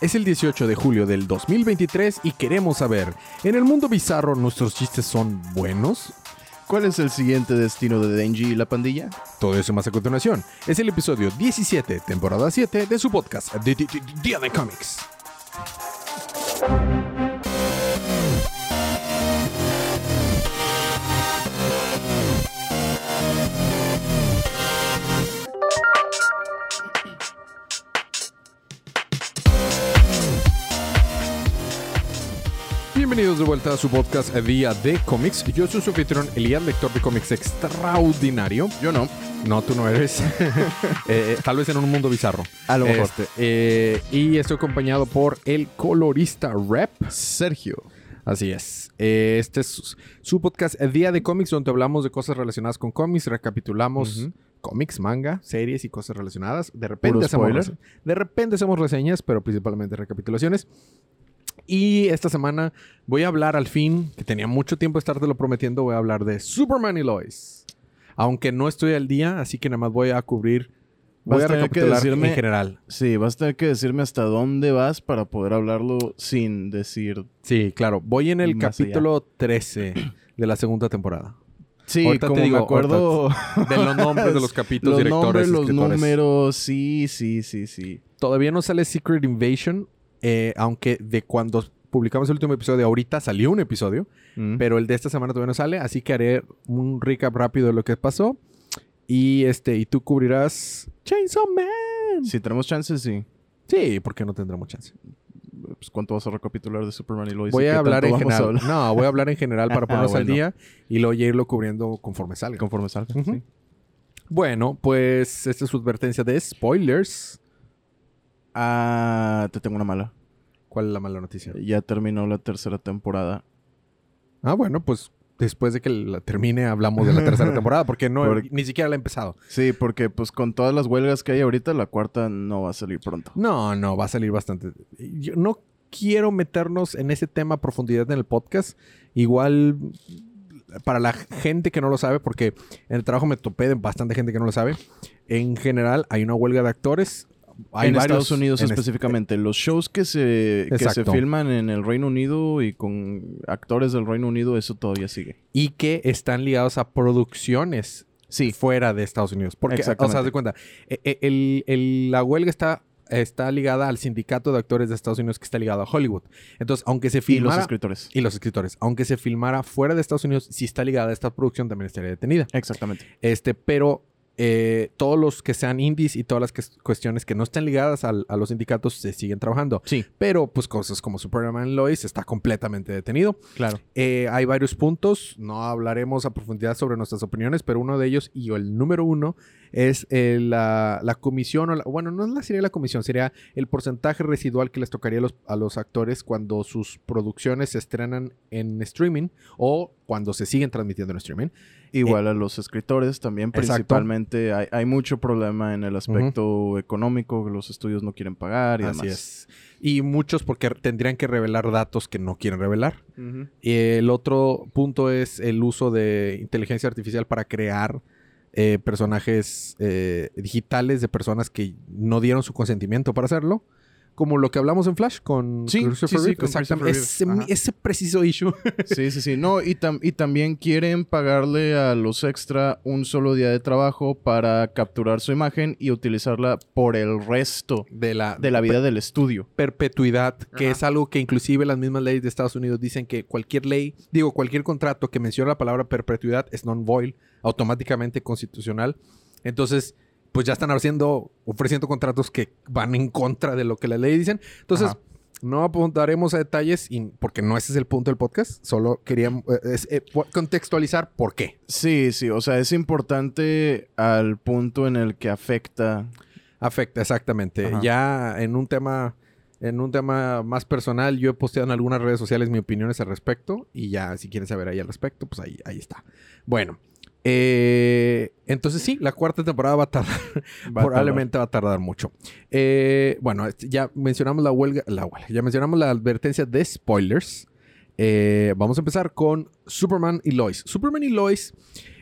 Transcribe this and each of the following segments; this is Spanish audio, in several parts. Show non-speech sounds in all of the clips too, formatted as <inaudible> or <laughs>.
Es el 18 de julio del 2023 y queremos saber, ¿en el mundo bizarro nuestros chistes son buenos? ¿Cuál es el siguiente destino de Denji y la pandilla? Todo eso más a continuación. Es el episodio 17, temporada 7 de su podcast, Día de Comics. De vuelta a su podcast Día de Cómics. Yo soy su anfitrión, Elías, lector de cómics extraordinario. Yo no. No, tú no eres. <laughs> Eh, tal vez en un mundo bizarro. A lo mejor. Este, eh, y estoy acompañado por el colorista Rep. Sergio. Así es. Eh, este es su- podcast Día de Cómics, donde hablamos de cosas relacionadas con cómics, recapitulamos Ujú. cómics, manga, series y cosas relacionadas. De repente, hacemos de repente hacemos reseñas, pero principalmente recapitulaciones. Y esta semana voy a hablar al fin, que tenía mucho tiempo de estártelo prometiendo, voy a hablar de Superman y Lois. Aunque no estoy al día, así que nada más voy a cubrir, voy Vas a tener que recapitular decirme- en general. Sí, vas a tener que decirme hasta dónde vas para poder hablarlo sin decir. Sí, claro. Voy en el Más allá. capítulo 13 de la segunda temporada. Sí, Ahorita te como digo, me acuerdo. De los nombres de los <laughs> capítulos, los directores, nombres, los escritores. números. Sí, sí, sí, sí. Todavía no sale Secret Invasion, eh, aunque de cuando publicamos el último episodio, ahorita salió un episodio, Mm. pero el de esta semana todavía no sale, así que haré un recap rápido de lo que pasó. Y este, y tú cubrirás Chainsaw Man. Si tenemos chances, sí. Sí, porque no tendremos chance. Pues, ¿Cuánto vas a recapitular de Superman y Lois? Voy ¿Y a hablar en general. hablar? No, voy a hablar en general para <laughs> Ah, ponernos al día y luego ya irlo cubriendo conforme salga. Conforme salga. Sí. Bueno, pues esta es su advertencia de spoilers. Ah, te tengo una mala. ¿Cuál es la mala noticia? Ya terminó la tercera temporada. Ah, bueno, pues después de que la termine hablamos de la tercera <laughs> temporada, porque no ni siquiera la he empezado. Sí, porque pues con todas las huelgas que hay ahorita, la cuarta no va a salir pronto. No, no, va a salir bastante. Yo no quiero meternos en ese tema a profundidad en el podcast. Igual para la gente que no lo sabe, porque en el trabajo me topé de bastante gente que no lo sabe. En general hay una huelga de actores. Hay en varios- Estados Unidos específicamente. Los shows que se, que se filman en el Reino Unido y con actores del Reino Unido, eso todavía sigue. y que están ligados a producciones Sí. fuera de Estados Unidos. Porque, o sea, de cuenta, e- e- el- el- la huelga está, está ligada al sindicato de actores de Estados Unidos que está ligado a Hollywood. Entonces, aunque se Y los filmara... escritores. y los escritores. Aunque se filmara fuera de Estados Unidos, si está ligada a esta producción, también estaría detenida. Exactamente. Este, pero eh, todos los que sean indies y todas las que- cuestiones que no estén ligadas al- a los sindicatos se siguen trabajando. Sí, Pero, pues, cosas como Superman Lois está completamente detenido. claro. Eh, hay varios puntos, no hablaremos a profundidad sobre nuestras opiniones, pero uno de ellos, y el número uno, es eh, la, la comisión, o la- bueno, no la- sería la comisión, sería el porcentaje residual que les tocaría a los, a los actores cuando sus producciones se estrenan en streaming o cuando se siguen transmitiendo en streaming. Igual a los escritores también, principalmente. Hay, hay mucho problema en el aspecto económico, que los estudios no quieren pagar y Así demás. es. Y muchos porque tendrían que revelar datos que no quieren revelar. Y el otro punto es el uso de inteligencia artificial para crear eh, personajes eh, digitales de personas que no dieron su consentimiento para hacerlo. Como lo que hablamos en Flash con Sí, Christopher sí, sí, Reeve. Exactamente. Ese, preciso issue. <laughs> Sí, sí, sí. No, y, tam- y también quieren pagarle a los extra un solo día de trabajo para capturar su imagen y utilizarla por el resto de la, de la vida del estudio. perpetuidad, que Ajá. es algo que inclusive las mismas leyes de Estados Unidos dicen que cualquier ley, digo, cualquier contrato que menciona la palabra perpetuidad es non-void, automáticamente constitucional. Entonces, pues ya están haciendo, ofreciendo contratos que van en contra de lo que la ley dicen. Entonces, Ajá. no apuntaremos a detalles y- porque no ese es el punto del podcast. Solo queríamos eh, eh, contextualizar por qué. Sí, sí. O sea, es importante al punto en el que afecta. Afecta, exactamente. Ajá. Ya en un tema, en un tema más personal, yo he posteado en algunas redes sociales mis opiniones al respecto. Y ya, si quieren saber ahí al respecto, pues ahí, ahí está. Bueno. Eh, entonces sí, la cuarta temporada va a tardar. <laughs> Va a probablemente va a tardar mucho. Eh, bueno, este, ya mencionamos la huelga, la huelga, ya mencionamos la advertencia de spoilers. Eh, vamos a empezar con Superman y Lois. Superman y Lois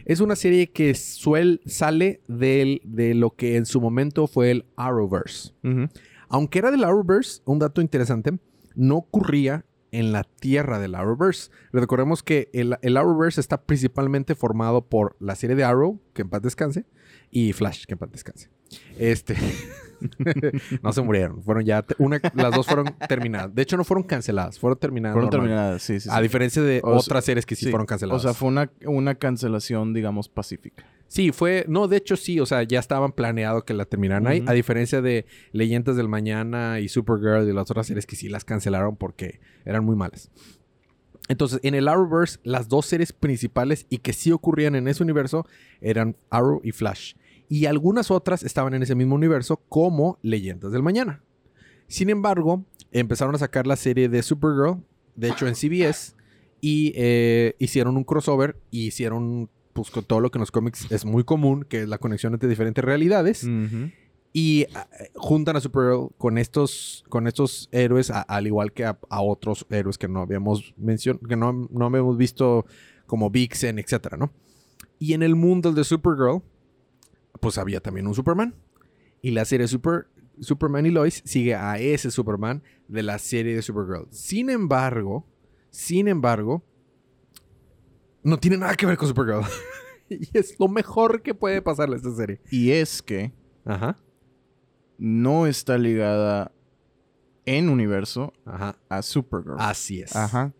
es una serie que suel, sale del- de lo que en su momento fue el Arrowverse. Aunque era del Arrowverse, un dato interesante, no ocurría en la tierra del Arrowverse. Recordemos que el, Arrowverse está principalmente formado por la serie de Arrow, que en paz descanse, y Flash, que en paz descanse. Este. <laughs> <laughs> no se murieron. Fueron ya. Una, las dos fueron terminadas. De hecho, no fueron canceladas. Fueron terminadas. Fueron normal. terminadas, sí, sí. A diferencia de O otras series que sí, sí. fueron canceladas. O sea, fue una, una cancelación, digamos, pacífica. Sí, fue. No, de hecho, sí. O sea, ya estaban planeado que la terminaran ahí. A diferencia de Leyendas del Mañana y Supergirl y las otras series que sí las cancelaron porque eran muy malas. Entonces, en el Arrowverse, las dos series principales y que sí ocurrían en ese universo eran Arrow y Flash. Y algunas otras estaban en ese mismo universo, como Leyendas del Mañana. Sin embargo, empezaron a sacar la serie de Supergirl, de hecho en CBS, y eh, hicieron un crossover y hicieron, pues con todo lo que en los cómics es muy común, que es la conexión entre diferentes realidades. Y ah, juntan a Supergirl con estos, con estos héroes, a- al igual que a, a otros héroes que no habíamos mencionado, que no, no habíamos visto como Vixen, etcétera, ¿no? Y en el mundo de Supergirl, pues había también un Superman. Y la serie Super, Superman y Lois sigue a ese Superman de la serie de Supergirl. Sin embargo, sin embargo, no tiene nada que ver con Supergirl. <laughs> y es lo mejor que puede pasarle a esta serie. Y es que Ajá, no está ligada en universo ajá. a Supergirl. Así es. Ajá.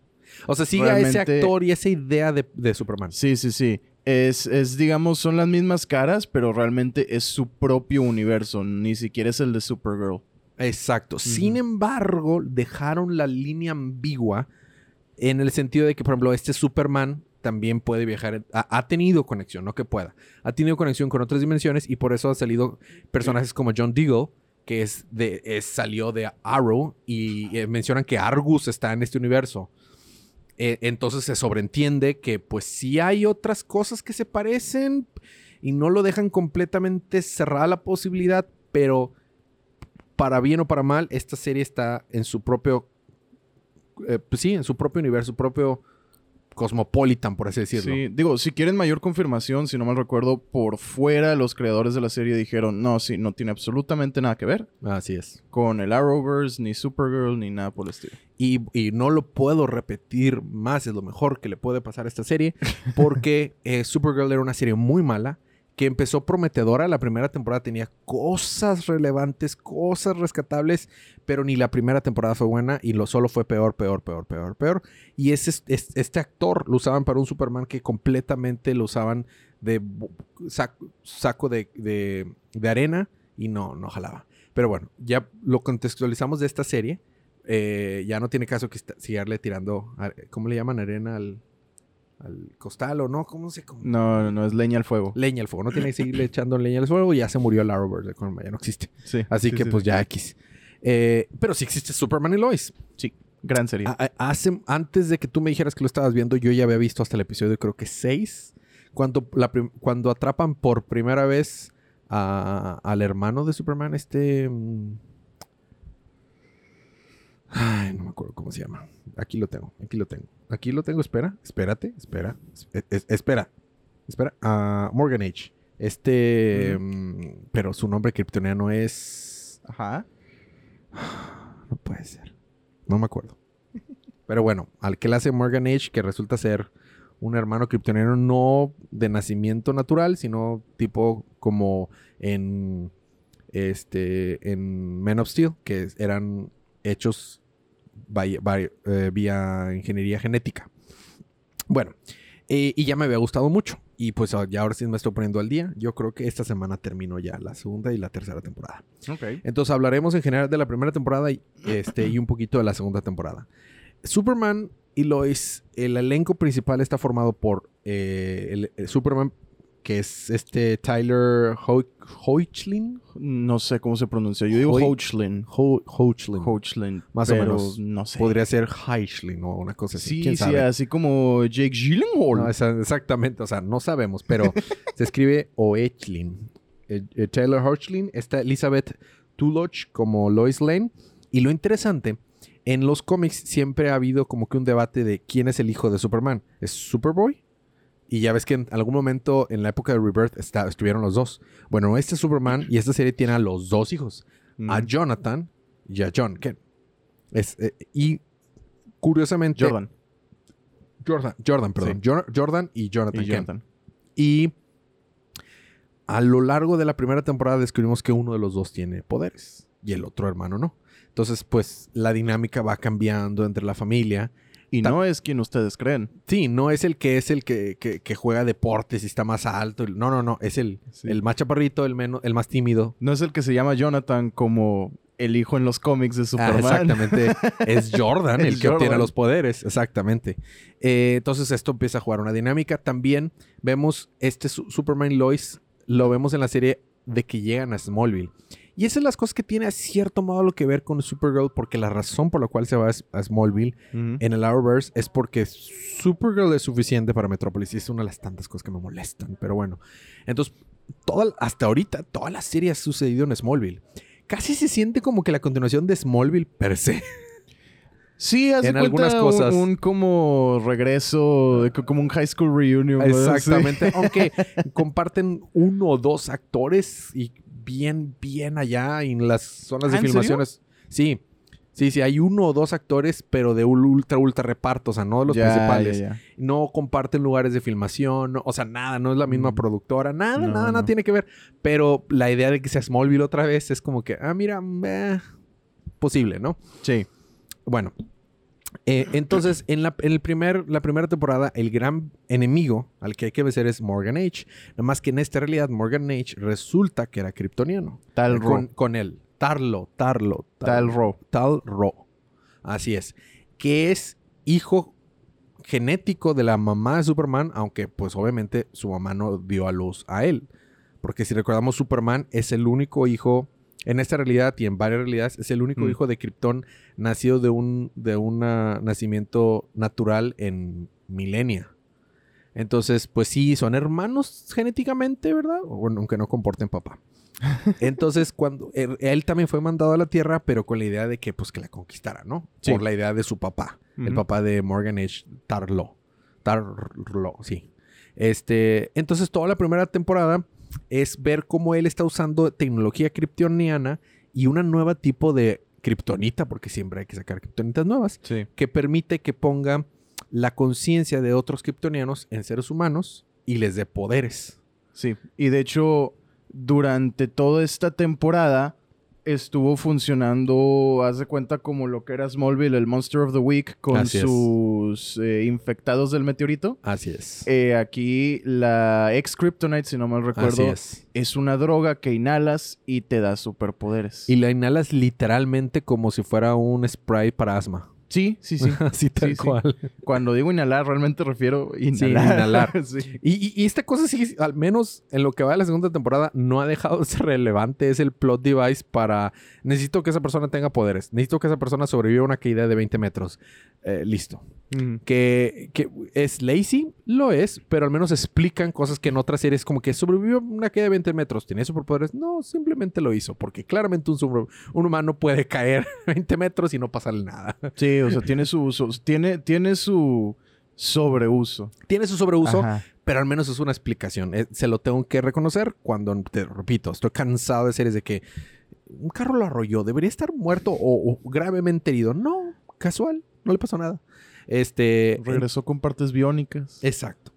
O sea, sigue a ese actor y esa idea de, de Superman. Sí, sí, sí. Es, es, digamos, son las mismas caras, pero realmente es su propio universo. Ni siquiera es el de Supergirl. Exacto. Sin embargo, dejaron la línea ambigua en el sentido de que, por ejemplo, este Superman también puede viajar. Ha, ha tenido conexión, no que pueda. Ha tenido conexión con otras dimensiones y por eso han salido personajes como John Deagle, que es de, es- salió de Arrow y eh, mencionan que Argus está en este universo. Eh, entonces se sobreentiende que pues sí hay otras cosas que se parecen y no lo dejan completamente cerrada la posibilidad, pero para bien o para mal, esta serie está en su propio, eh, pues sí, en su propio universo, su propio cosmopolitan, por así decirlo. Sí, digo, si quieren mayor confirmación, si no mal recuerdo, por fuera los creadores de la serie dijeron, no, sí, no tiene absolutamente nada que ver Así es. con el Arrowverse, ni Supergirl, ni nada por el estilo. Y, y no lo puedo repetir más, es lo mejor que le puede pasar a esta serie, porque eh, Supergirl era una serie muy mala, que empezó prometedora, la primera temporada tenía cosas relevantes, cosas rescatables, pero ni la primera temporada fue buena y lo solo fue peor, peor, peor, peor, peor. Y ese, es- este actor lo usaban para un Superman que completamente lo usaban de bu- sac- saco de, de- arena y no, no jalaba. Pero bueno, ya lo contextualizamos de esta serie. Eh, ya no tiene caso que seguirle tirando, ¿cómo le llaman? Arena al, al costal o no, ¿cómo se? No, no, no, es leña al fuego. Leña al fuego. No tiene que seguirle echando leña al fuego. Ya se murió el Arrowverse. Ya no existe. Sí. Así sí, que sí, pues sí. ya X. Eh, pero sí existe Superman y Lois. Sí, gran serie. A- a- hace, antes de que tú me dijeras que lo estabas viendo, yo ya había visto hasta el episodio creo que 6. Cuando, la cuando atrapan por primera vez a- al hermano de Superman, este... mm, Ay, no me acuerdo cómo se llama. Aquí lo tengo, aquí lo tengo. Aquí lo tengo, espera, espérate, espera, es- es- espera, espera. Ah, Morgan Age. Este... mm, pero su nombre kryptoniano es... Ajá. No puede ser. No me acuerdo. Pero bueno, al que le hace Morgan Age, que resulta ser un hermano kryptoniano no de nacimiento natural, sino tipo como en este en Men of Steel, que eran hechos by- by- eh, vía ingeniería genética. Bueno, eh, y ya me había gustado mucho. Y pues ah, ya ahora sí me estoy poniendo al día. Yo creo que esta semana termino ya la segunda y la tercera temporada. Entonces hablaremos en general de la primera temporada y, este, y un poquito de la segunda temporada. Superman y Lois, el elenco principal está formado por eh, el, el Superman, que es este Tyler Ho Hoechlin. No sé cómo se pronuncia. Yo digo Hoechlin. Ho Hoechlin. Hoechlin. Más o menos. No sé. Podría ser Heichlin o una cosa así. Sí, ¿Quién sí, sabe? así como Jake Gyllenhaal. No, esa- exactamente, o sea, no sabemos, pero <laughs> se escribe Oechlin. Eh, eh, Taylor Hoechlin, está Elizabeth Tuloch como Lois Lane. Y lo interesante, en los cómics siempre ha habido como que un debate de quién es el hijo de Superman. ¿Es Superboy? Y ya ves que en algún momento en la época de Rebirth está- estuvieron los dos. Bueno, este Superman y esta serie tiene a los dos hijos. Mm. A Jonathan, y a John Kent. Es, eh, y curiosamente... Jordan. Jordan, Jordan, perdón. Jor- Jordan y Jonathan Y. Jonathan. Y a lo largo de la primera temporada descubrimos que uno de los dos tiene poderes y el otro hermano no. Entonces, pues la dinámica va cambiando entre la familia. Y Ta- no es quien ustedes creen. Sí, no es el que es el que, que- que juega deportes y está más alto. No, no, no. Es el, Sí. el más chaparrito, el, menos, el más tímido. No es el que se llama Jonathan como el hijo en los cómics de Ah, Superman. exactamente. <laughs> es Jordan el que obtiene Jordan. los poderes. Exactamente. Eh, entonces esto empieza a jugar una dinámica. También vemos este su- Superman Lois, lo vemos en la serie de que llegan a Smallville. Y esas son las cosas que tiene a cierto modo lo que ver con Supergirl, porque la razón por la cual se va a Smallville en el Arrowverse es porque Supergirl es suficiente para Metrópolis y es una de las tantas cosas que me molestan. Pero bueno, entonces, toda, hasta ahorita, toda la serie ha sucedido en Smallville. Casi se siente como que la continuación de Smallville per se. Sí, hace en algunas un- cosas. Un, como regreso, como un high school reunion. ¿verdad? Exactamente. Aunque <laughs> comparten uno o dos actores y bien, bien allá en las zonas de ¿Ah, filmaciones. Sí. Sí, sí, hay uno o dos actores, pero de un ultra, ultra reparto, o sea, no de los Ya, principales. ya, ya. no comparten lugares de filmación, no- o sea, nada, no es la misma Mm. productora, nada, No, nada, nada no. tiene que ver. Pero la idea de que sea Smallville otra vez es como que, ah, mira, eh, posible, ¿no? Sí. Bueno, eh, entonces <clears throat> en, la, en el primer, la primera temporada, el gran enemigo al que hay que vencer es Morgan H. Nada más que en esta realidad, Morgan H. resulta que era kryptoniano. Tal Eh, con, con él. Tarlo, Tarlo, Tal Ro. Tal Ro. Así es. Que es hijo genético de la mamá de Superman, aunque pues obviamente su mamá no dio a luz a él. Porque si recordamos, Superman es el único hijo, en esta realidad y en varias realidades, es el único Mm. hijo de Krypton nacido de un de nacimiento natural en Milenia. Entonces, pues sí, son hermanos genéticamente, ¿verdad? O bueno, aunque no comporten papá. <laughs> Entonces, cuando él, él también fue mandado a la Tierra, pero con la idea de que, pues, que la conquistara, ¿no? Sí. Por la idea de su papá, el papá de Morgan H. Tarlo. Tarlo, sí. Este, entonces, toda la primera temporada es ver cómo él está usando tecnología kryptoniana y una nueva tipo de kriptonita, porque siempre hay que sacar kriptonitas nuevas, Sí. que permite que ponga la conciencia de otros kryptonianos en seres humanos y les dé poderes. Sí. Y de hecho, durante toda esta temporada estuvo funcionando, haz de cuenta, como lo que era Smallville, el Monster of the Week, con Así sus eh, infectados del meteorito. Así es. Eh, aquí la ex Kryptonite, si no mal recuerdo, es. es una droga que inhalas y te da superpoderes. Y la inhalas literalmente como si fuera un spray para asma. Sí, sí, sí. <laughs> Así tal Sí, sí. cual. Cuando digo inhalar, realmente refiero inhalar. inhalar. <laughs> Sí. Y, y- y esta cosa sí, al menos en lo que va de la segunda temporada, no ha dejado de ser relevante. Es el plot device para... Necesito que esa persona tenga poderes. Necesito que esa persona sobreviva a una caída de 20 metros. Eh, listo. Que, que es lazy, lo es, pero al menos explican cosas que en otras series como que sobrevivió una caída de 20 metros. ¿Tenía superpoderes? No, simplemente lo hizo. Porque claramente un, un humano puede caer <laughs> 20 metros y no pasarle nada. Sí, o sea, tiene su uso, tiene, tiene su sobreuso. Tiene su sobreuso, Ajá. pero al menos es una explicación. Eh, se lo tengo que reconocer cuando, te repito, estoy cansado de series de que un carro lo arrolló, debería estar muerto o, o gravemente herido. No, casual, no le pasó nada. Este, Regresó con partes biónicas. Exacto.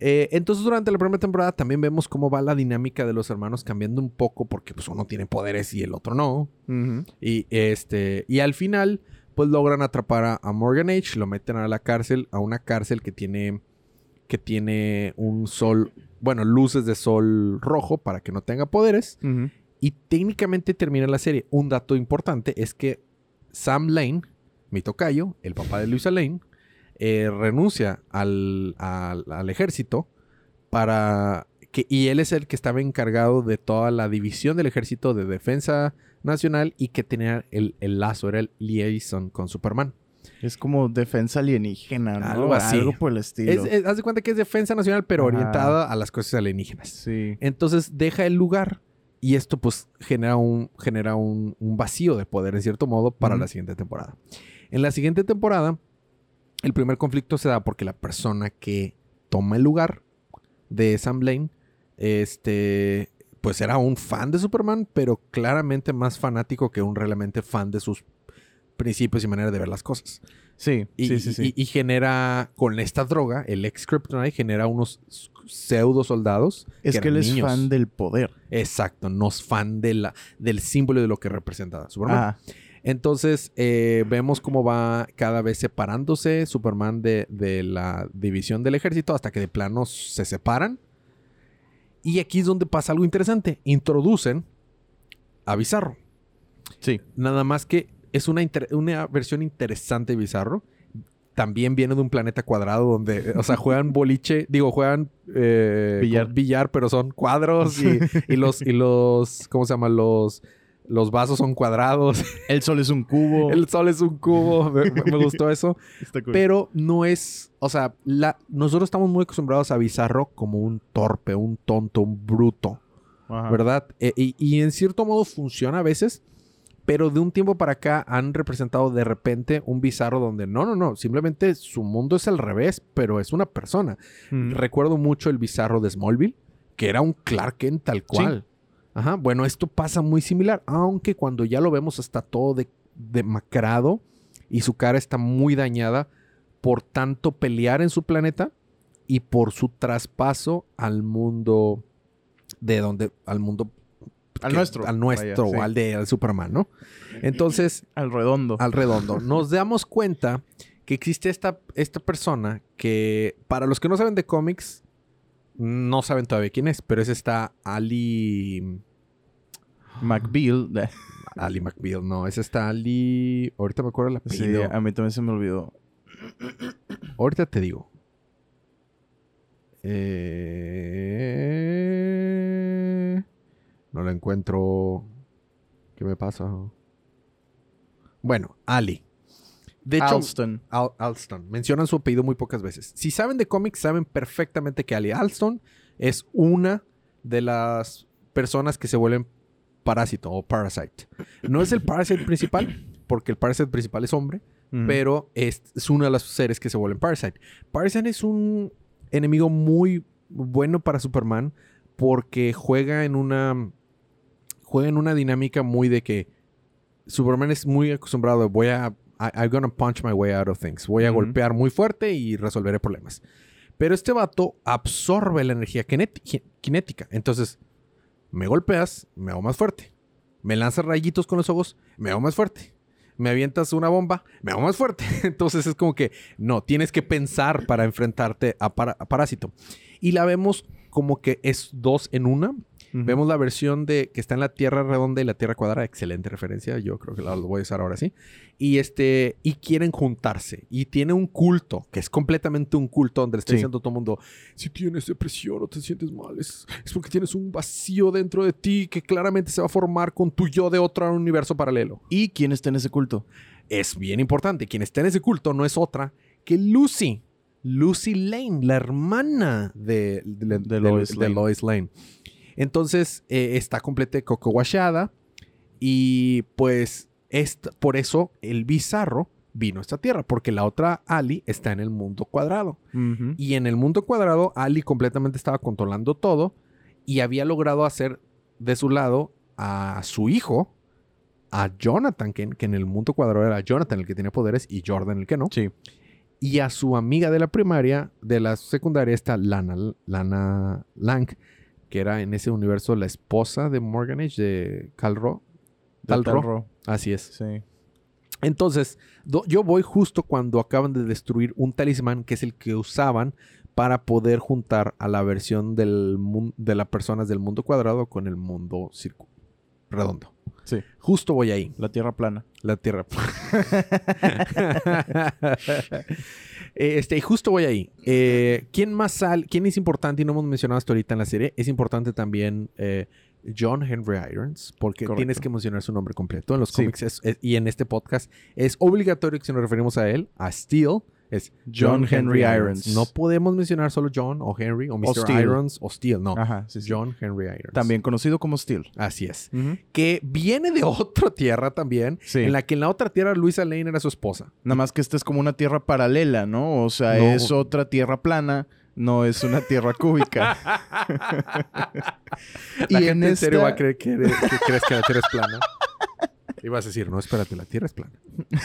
Eh, entonces, durante la primera temporada también vemos cómo va la dinámica de los hermanos cambiando un poco porque pues uno tiene poderes y el otro no. Y este y al final pues logran atrapar a, a Morgan H, lo meten a la cárcel, a una cárcel que tiene que tiene un sol, bueno, luces de sol rojo para que no tenga poderes y técnicamente termina la serie. Un dato importante es que Sam Lane, mi tocayo, el papá de Luisa Lane, eh, renuncia al, al- al ejército para que y él es el que estaba encargado de toda la división del ejército de defensa nacional y que tenía el, el lazo, era el liaison con Superman. Es como defensa alienígena, ¿no? Algo así. Algo por el estilo. Es, es- haz de cuenta que es defensa nacional, pero Ajá. orientada a las cosas alienígenas. Sí. Entonces deja el lugar y esto pues genera un, genera un, un vacío de poder en cierto modo para la siguiente temporada. En la siguiente temporada, el primer conflicto se da porque la persona que toma el lugar de Sam Blaine, este, pues era un fan de Superman, pero claramente más fanático que un realmente fan de sus principios y manera de ver las cosas. Sí, Y, sí, sí, sí. y- y genera, con esta droga, el ex Kryptonite genera unos pseudo soldados. es que él es niños. fan del poder. Exacto, no es fan de la, del símbolo de lo que representa Superman. Ah, Entonces, eh, vemos cómo va cada vez separándose Superman de, de la división del ejército hasta que de plano se separan. Y aquí es donde pasa algo interesante. Introducen a Bizarro. sí. Nada más que es una, una versión interesante de Bizarro. También viene de un planeta cuadrado donde, o sea, juegan <laughs> boliche, digo, juegan eh, Billar. billar, pero son cuadros y, y los, y los, ¿cómo se llama? Los, los vasos son cuadrados. <laughs> El sol es un cubo. El sol es un cubo. Me, me gustó eso. <laughs> Cool. Pero no es. O sea, la, nosotros estamos muy acostumbrados a Bizarro como un torpe, un tonto, un bruto. Ajá. ¿Verdad? E- y, y en cierto modo funciona a veces. Pero de un tiempo para acá han representado de repente un bizarro donde no, no, no. Simplemente su mundo es al revés, pero es una persona. Mm. Recuerdo mucho el bizarro de Smallville, que era un Clark Kent tal cual. Ajá. Bueno, esto pasa muy similar, aunque cuando ya lo vemos está todo de- demacrado y su cara está muy dañada por tanto pelear en su planeta y por su traspaso al mundo de donde al mundo Al que- nuestro. al nuestro Vaya, sí. o al de al Superman, ¿no? Entonces, <laughs> Al redondo. al redondo. Nos damos cuenta que existe esta, esta persona que, para los que no saben de cómics, no saben todavía quién es, pero es esta Ali. McBeal. <laughs> Ali McBeal, no, es esta Ali. Ahorita me acuerdo el Sí, apellido. a mí también se me olvidó. Ahorita te digo. Eh, No la encuentro. ¿Qué me pasa? Bueno, Ali. De hecho, Alston. Al- Alston. Mencionan su apellido muy pocas veces. Si saben de cómics, saben perfectamente que Ali Alston es una de las personas que se vuelven parásito o parasite. No es el parasite principal, porque el parasite principal es hombre, Mm. pero es, es uno de los seres que se vuelven parasite. Parasite es un enemigo muy bueno para Superman porque juega en una juega en una dinámica muy de que Superman es muy acostumbrado de voy a I- I'm gonna punch my way out of things. Voy a Ujú. golpear muy fuerte y resolveré problemas. Pero este vato absorbe la energía kinet- ki- cinética. Entonces, me golpeas, me hago más fuerte. Me lanzas rayitos con los ojos, me hago más fuerte. Me avientas una bomba, me hago más fuerte. <laughs> Entonces es como que no, tienes que pensar para enfrentarte a, Parásito. Y la vemos como que es dos en una. Vemos la versión de que está en la Tierra redonda y la Tierra cuadrada. Excelente referencia. Yo creo que la lo voy a usar ahora sí. Y este, y quieren juntarse. Y tiene un culto, que es completamente un culto donde le está Sí. diciendo a todo el mundo: si tienes depresión o te sientes mal, es, es porque tienes un vacío dentro de ti que claramente se va a formar con tu yo de otro universo paralelo. ¿Y quién está en ese culto? Es bien importante. Quien está en ese culto no es otra que Lucy. Lucy Lane, la hermana de, de, De Lois de Lane. Lois Lane. Entonces eh, está completa coco guachada y pues es por eso el bizarro vino a esta tierra, porque la otra Ali está en el mundo cuadrado. Y en el mundo cuadrado, Ali completamente estaba controlando todo y había logrado hacer de su lado a su hijo, a Jonathan, que, que en el mundo cuadrado era Jonathan el que tenía poderes y Jordan el que no. Sí. Y a su amiga de la primaria, de la secundaria, está Lana, Lana Lang, que era en ese universo la esposa de Morgan Age, de Calro. Talro. Así es. Sí. Entonces, do- yo voy justo cuando acaban de destruir un talismán que es el que usaban para poder juntar a la versión del de las personas del mundo cuadrado con el mundo redondo. Sí. Justo voy ahí, La tierra plana. la Tierra. <laughs> <laughs> este, y justo voy ahí. Eh, ¿Quién más sale? ¿Quién es importante y no hemos mencionado hasta ahorita en la serie? Es importante también eh, John Henry Irons, porque Correcto. tienes que mencionar su nombre completo. En los Sí. cómics es- es- y en este podcast es obligatorio que si nos referimos a él, a Steel, es John, Henry, Irons. No podemos mencionar solo John o Henry o Mr. Steel. Irons o Steel, no. Ajá, sí, sí. John Henry Irons. También conocido como Steel. Así es. Que viene de <laughs> otra tierra también, Sí. en la que en la otra tierra Luisa Lane era su esposa. Nada más que esta es como una tierra paralela, ¿no? O sea, No. es otra tierra plana no es una tierra cúbica. <laughs> La gente en serio va a creer que, eres- que crees que la Tierra es plana. Y vas a decir, no, espérate, la Tierra es plana. <laughs>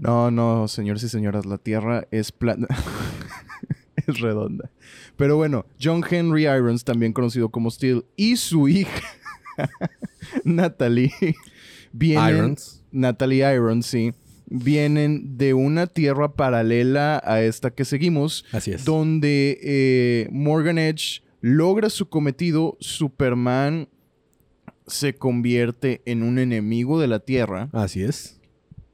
No, no, señores y señoras, la Tierra es plana. <laughs> es redonda. Pero bueno, John Henry Irons, también conocido como Steel, y su hija, <laughs> Natalie, vienen... Irons. Natalie Irons, sí. Vienen de una tierra paralela a esta que seguimos, Así es. donde eh, Morgan Edge logra su cometido, Superman se convierte en un enemigo de la Tierra, Así es.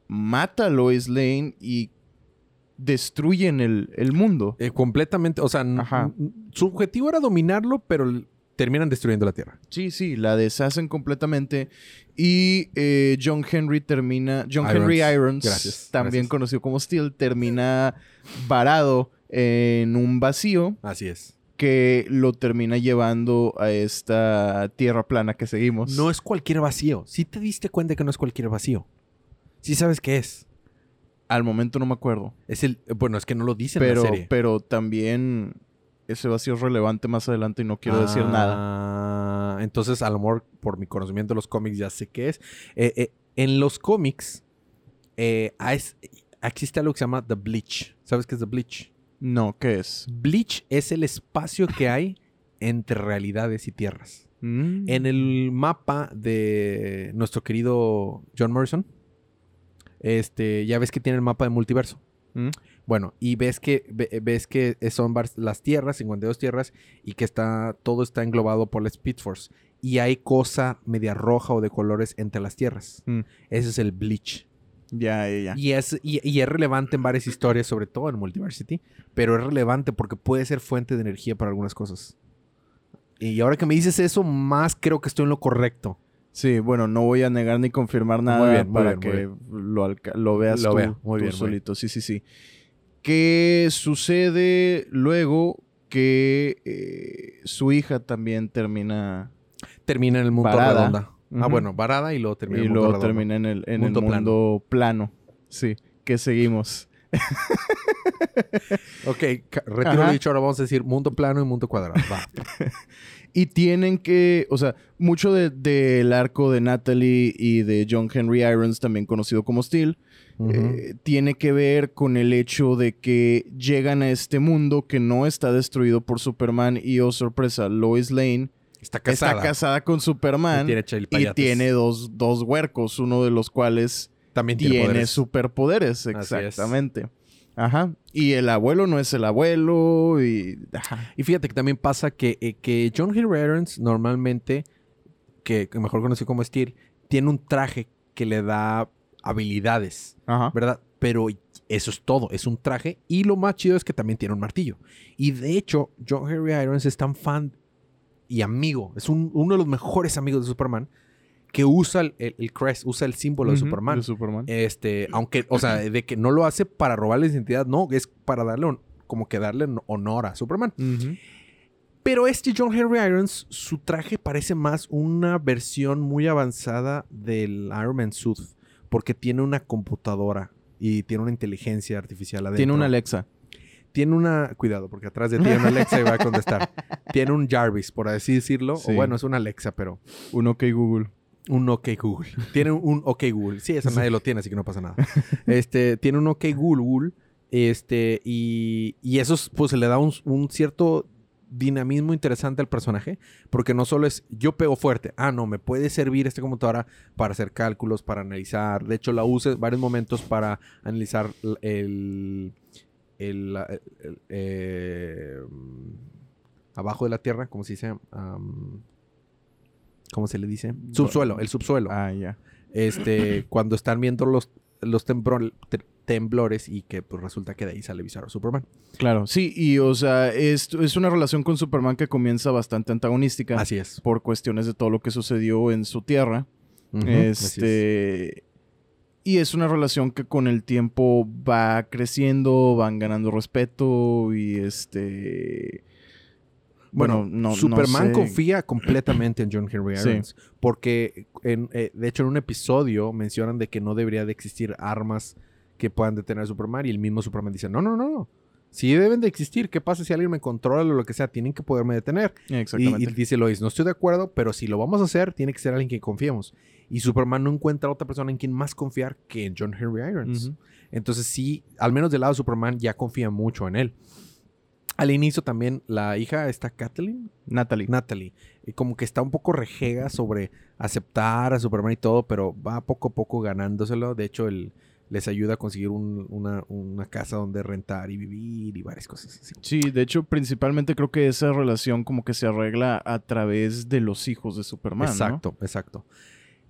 Mata a Lois Lane y destruyen el, el mundo. Eh, completamente, o sea, Ajá. su objetivo era dominarlo, pero terminan destruyendo la Tierra. Sí, sí, la deshacen completamente. Y eh, John Henry termina. John Irons. Henry Irons, Gracias, también gracias. conocido como Steel, termina varado en un vacío Así es. que lo termina llevando a esta tierra plana que seguimos. No es cualquier vacío. Si te diste cuenta que no es cualquier vacío. Sí sabes qué es. Al momento no me acuerdo. Es el, bueno, es que no lo dicen en Pero, la serie. pero también ese vacío es relevante más adelante y no quiero decir nada. Ah, Entonces, a lo mejor, por mi conocimiento de los cómics, ya sé qué es. Eh, eh, en los cómics, eh, ah, es- existe algo que se llama The Bleach. ¿Sabes qué es The Bleach? No, ¿qué es? Bleach es el espacio que hay entre realidades y tierras. Mm. En el mapa de nuestro querido John Morrison, este, ya ves que tiene el mapa de multiverso. Mm. Bueno, y ves que ve- ves que son las tierras, 52 tierras, y que está todo está englobado por la Speed Force. Y hay cosa media roja o de colores entre las tierras. Mm. Ese es el bleach. Ya, ya, ya. Y es, y, y es relevante en varias historias, sobre todo en Multiversity. Pero es relevante porque puede ser fuente de energía para algunas cosas. Y ahora que me dices eso, más creo que estoy en lo correcto. Sí, bueno, no voy a negar ni confirmar nada Muy bien, muy para bien, que lo, veas Lo tú, veo, muy tú bien, muy solito. Sí, sí, sí. ¿Qué sucede luego que eh, su hija también termina Termina en el mundo Varada. redonda. Ah, bueno, varada y luego termina y en el mundo luego termina en el, en Mundo el plano. mundo plano? Sí, que seguimos. <laughs> Ok, retiro Ajá. dicho, ahora vamos a decir mundo plano y mundo cuadrado. Va. <laughs> Y tienen que, o sea, mucho de- del arco de Natalie y de John Henry Irons, también conocido como Steel, eh, tiene que ver con el hecho de que llegan a este mundo que no está destruido por Superman y, oh sorpresa, Lois Lane está casada. está casada con Superman Y tiene y chilpayates. tiene dos, dos huercos, uno de los cuales También tiene, tiene, poderes. superpoderes, Así es. Ajá. Y el abuelo no es el abuelo y... ajá. Y fíjate que también pasa que, eh, que John Henry Irons normalmente, que, que mejor conocido como Steel, tiene un traje que le da habilidades, Ajá. ¿verdad? Pero eso es todo, es un traje. Y lo más chido es que también tiene un martillo. Y de hecho, John Henry Irons es tan fan y amigo, es un- uno de los mejores amigos de Superman, que usa el, el- el crest, usa el símbolo de Superman. de Superman. Este, aunque, o sea, de que no lo hace para robarle identidad, no, es para darle, como que darle honor a Superman. Pero este John Henry Irons, su traje parece más una versión muy avanzada del Iron Man suit, porque tiene una computadora y tiene una inteligencia artificial adentro. Tiene una Alexa. Tiene una, cuidado, porque atrás de ti hay una Alexa y va a contestar. <laughs> tiene un Jarvis, por así decirlo, Sí. o bueno, es una Alexa, pero Un OK Google. Un OK Google. <laughs> Tiene un OK Google. Sí, eso nadie lo tiene, así que no pasa nada. <laughs> Este, tiene un OK Google. Este, y, y eso es, pues le da un, un cierto dinamismo interesante al personaje. Porque no solo es yo pego fuerte. Ah, no, me puede servir esta computadora para hacer cálculos, para analizar. De hecho, la usa en varios momentos para analizar el. el, eh, abajo de la tierra, ¿cómo se dice? ¿Cómo se le dice? Subsuelo, el subsuelo. Ah, ya. Este, <clears throat> cuando están viendo los, los tembro- te- temblores y que pues resulta que de ahí sale Bizarro Superman. Claro, sí, y o sea, es, es una relación con Superman que comienza bastante antagonística Así es. por cuestiones de todo lo que sucedió en su tierra. Es. este. Y es una relación que con el tiempo va creciendo, van ganando respeto y este. Bueno, no. no Superman sé. confía completamente en John Henry Sí. Irons. Porque, en, eh, de hecho, en un episodio mencionan de que no debería de existir armas que puedan detener a Superman y el mismo Superman dice, no, no, no, sí deben de existir, ¿qué pasa si alguien me controla o lo que sea? Tienen que poderme detener. Y, Exactamente. y dice Lois, no estoy de acuerdo, pero si lo vamos a hacer, tiene que ser alguien en quien confiemos. Y Superman no encuentra a otra persona en quien más confiar que en John Henry Irons. Entonces sí, al menos del lado de Superman ya confía mucho en él. Al inicio también la hija está Kathleen, Natalie. Natalie, y como que está un poco rejega sobre aceptar a Superman y todo, pero va poco a poco ganándoselo. De hecho, él les ayuda a conseguir un- una, una casa donde rentar y vivir y varias cosas así. Sí, de hecho, principalmente creo que esa relación como que se arregla a través de los hijos de Superman, ¿no? exacto, exacto.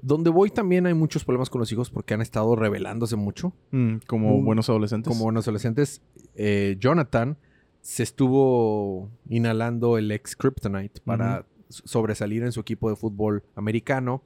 Donde voy también hay muchos problemas con los hijos porque han estado rebelándose mucho. Mm, como buenos adolescentes. Como buenos adolescentes, eh, Jonathan se estuvo inhalando el ex Kryptonite para sobresalir en su equipo de fútbol americano.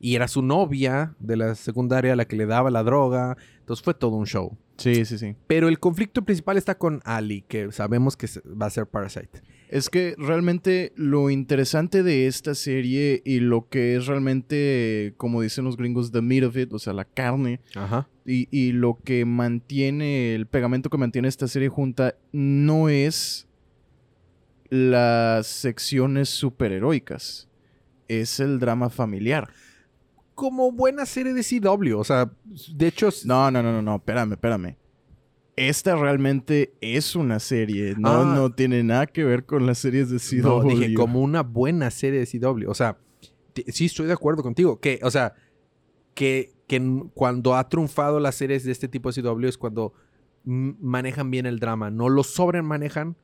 Y era su novia de la secundaria la que le daba la droga. Entonces fue todo un show. Sí, sí, sí. Pero el conflicto principal está con Ali, que sabemos que va a ser Parasite. Es que realmente lo interesante de esta serie y lo que es realmente, como dicen los gringos, the meat of it, o sea, la carne, Ajá. y, y lo que mantiene, el pegamento que mantiene esta serie junta, no es las secciones superheroicas, es el drama familiar. Como buena serie de CW. O sea, de hecho... No, no, no, no, no, espérame, espérame. Esta realmente es una serie, no, Ah. no tiene nada que ver con las series de CW. No, dije como una buena serie de CW. O sea, sí estoy de acuerdo contigo. Que, o sea, que, que cuando ha triunfado las series de este tipo de CW es cuando manejan bien el drama. No lo sobremanejan,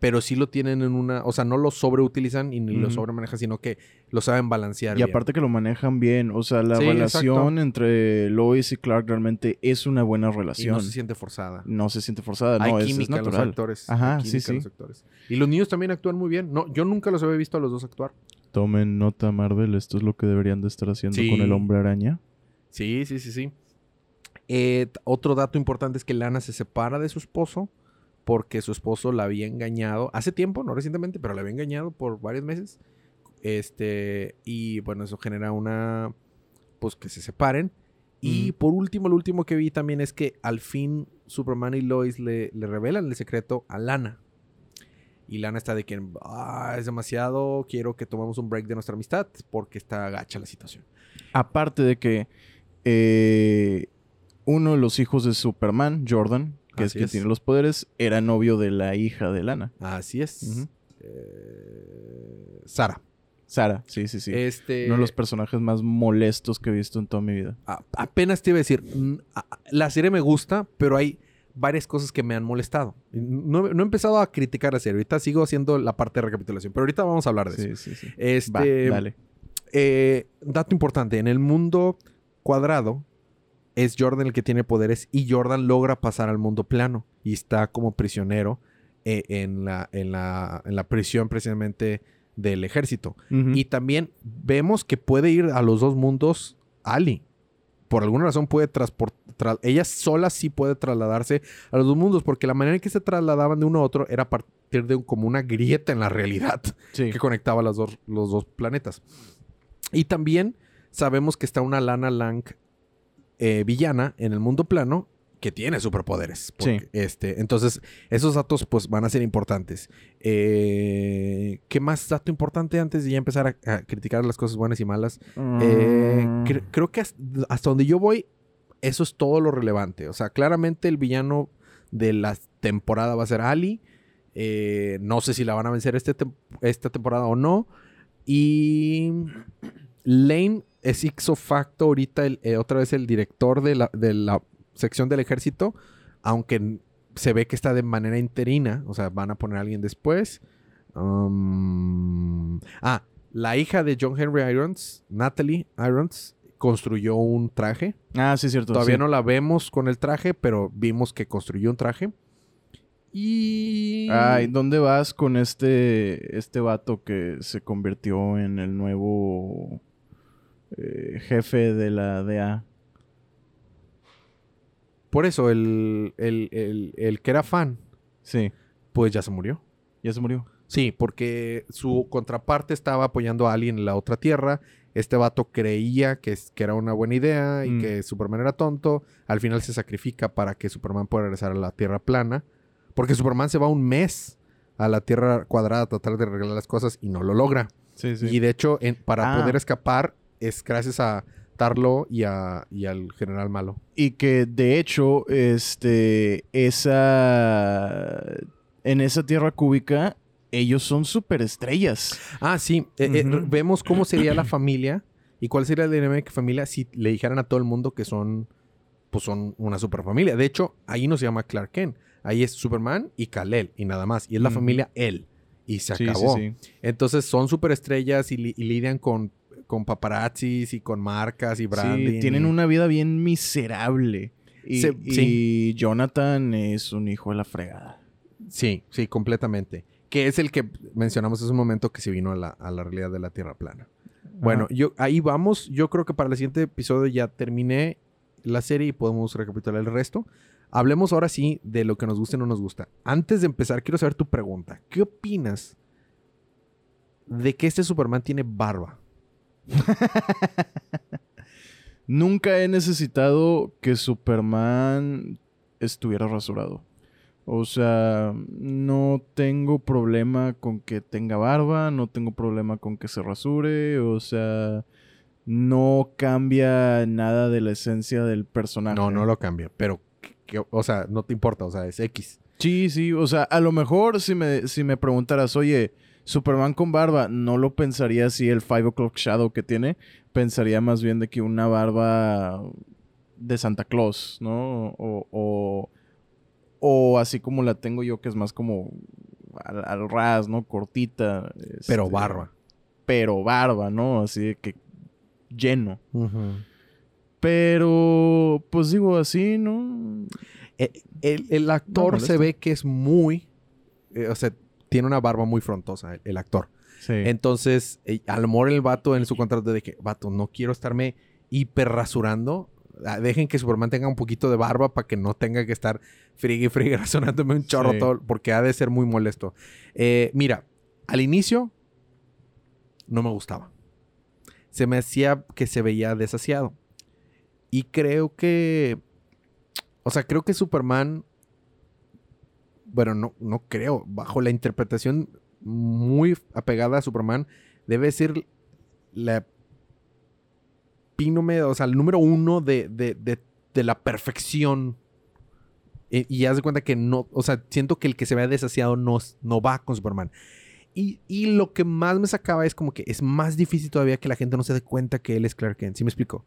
pero sí lo tienen en una... O sea, no lo sobreutilizan y ni lo sobremanejan, sino que lo saben balancear Y bien. aparte que lo manejan bien, o sea, la Sí, relación exacto. entre Lois y Clark realmente es una buena Y relación. no se siente forzada. No se siente forzada, Hay no, es- es, química en los actores. Ajá, sí, sí. los actores. Y los niños también actúan muy bien. No, yo nunca los había visto a los dos actuar. Tomen nota, Marvel, esto es lo que deberían de estar haciendo Sí. con el hombre araña. Sí, sí, sí, sí. Eh, otro dato importante es que Lana se separa de su esposo porque su esposo la había engañado hace tiempo, no recientemente, pero la había engañado por varios meses. Este, y bueno, eso genera una, pues que se separen. Y por último, lo último que vi también es que al fin Superman y Lois le, le revelan el secreto a Lana. Y Lana está de que ah, es demasiado, quiero que tomemos un break de nuestra amistad porque está gacha la situación. Aparte de que eh, uno de los hijos de Superman, Jordan, que es es. tiene los poderes, era novio de la hija de Lana. Así es. Eh, Sara. Sara, sí, sí, sí. Este, Uno de los personajes más molestos que he visto en toda mi vida. a- apenas te iba a decir, la serie me gusta, pero hay varias cosas que me han molestado. No, no he empezado a criticar la serie, ahorita sigo haciendo la parte de recapitulación, pero ahorita vamos a hablar de Sí, eso. sí, sí. Va, Este, dale. eh, dato importante, en el mundo cuadrado es Jordan el que tiene poderes y Jordan logra pasar al mundo plano y está como prisionero eh, en, la, en, la, en la prisión precisamente del ejército. Y también vemos que puede ir a los dos mundos Ali. Por alguna razón puede transportar. Ella sola sí puede trasladarse a los dos mundos. Porque la manera en que se trasladaban de uno a otro era a partir de un- como una grieta en la realidad <laughs> Sí. que conectaba los dos, los dos planetas. Y también sabemos que está una Lana Lang eh, villana en el mundo plano que tiene superpoderes. Porque, Sí. Este, entonces, esos datos pues van a ser importantes. Eh, ¿Qué más dato importante antes de ya empezar a, a criticar las cosas buenas y malas? Eh, Mm. cre- creo que hasta, hasta donde yo voy, eso es todo lo relevante. O sea, claramente el villano de la temporada va a ser Ali. Eh, no sé si la van a vencer este esta temporada o no. Y Lane es ipso facto ahorita el- eh, otra vez el director de la, de la sección del ejército, aunque se ve que está de manera interina, o sea, van a poner a alguien después. Um, ah, la hija de John Henry Irons, Natalie Irons, construyó un traje. Ah, sí, cierto. Todavía sí. no la vemos con el traje, pero vimos que construyó un traje. Y... Ay, ¿dónde vas con este, este vato que se convirtió en el nuevo eh, jefe de la DA? Por eso, el, el- el- el que era fan, Sí, pues ya se murió. ya se murió. Sí, porque su contraparte estaba apoyando a alguien en la otra tierra. Este vato creía que, que era una buena idea y Mm. que Superman era tonto. Al final se sacrifica para que Superman pueda regresar a la Tierra plana. Porque Superman se va un mes a la Tierra cuadrada a tratar de arreglar las cosas y no lo logra. Sí, sí. Y de hecho, en- para Ah. poder escapar es gracias a Tarlo y, a, y al general malo. Y que de hecho, este, esa, en esa tierra cúbica, ellos son superestrellas. Ah, sí. Eh, eh, vemos cómo sería la <clears throat> familia y cuál sería la dinámica de familia si le dijeran a todo el mundo que son, pues son una superfamilia. De hecho, ahí no se llama Clark Kent. Ahí es Superman y Kal-El y nada más. Y es la familia él. Y se Sí, sí, acabó. sí. Entonces son superestrellas y, li- y lidian con, con paparazzis y con marcas y branding. Sí, tienen una vida bien miserable. Y, Se- y sí. Jonathan es un hijo de la fregada. Sí, sí, completamente. Que es el que mencionamos hace un momento que se vino a la, a la realidad de la Tierra plana. Bueno, Ajá. yo ahí vamos. Yo creo que para el siguiente episodio ya terminé la serie y podemos recapitular el resto. Hablemos ahora sí de lo que nos gusta y no nos gusta. Antes de empezar, quiero saber tu pregunta. ¿Qué opinas de que este Superman tiene barba? <laughs> Nunca he necesitado que Superman estuviera rasurado. O sea, no tengo problema con que tenga barba, no tengo problema con que se rasure, o sea, no cambia nada de la esencia del personaje. No, no lo cambia, pero, ¿qué- qué- o sea, no te importa, o sea, es X. Sí, sí, o sea, a lo mejor si me, si me preguntaras, oye, Superman con barba, no lo pensaría así el Five O'Clock Shadow que tiene, pensaría más bien de que una barba de Santa Claus, ¿no? O, o, o así como la tengo yo, que es más como al, al ras, ¿no? Cortita. Pero este, barba. Pero barba, ¿no? Así de que lleno. Pero, pues digo así, ¿no? Eh, El, el actor se ve que es muy... eh, o sea, tiene una barba muy frontosa, el, el actor. Sí. Entonces, eh, a lo mejor el vato en su contrato de que, vato, no quiero estarme hiper rasurando. Ah, Dejen que Superman tenga un poquito de barba para que no tenga que estar frigue y frigue <laughs> rasurándome un chorro Sí. todo, porque ha de ser muy molesto. Eh, mira, al inicio no me gustaba. Se me hacía que se veía desasiado. Y creo que, o sea, creo que Superman, bueno, no, no creo, bajo la interpretación muy apegada a Superman, debe ser la epínome, o sea, el número uno de, de- de- de la perfección. Y, y haz de cuenta que no, o sea, siento que el que se vea desasiado no, no va con Superman. Y, y lo que más me sacaba es como que es más difícil todavía que la gente no se dé cuenta que él es Clark Kent. ¿Sí me explico?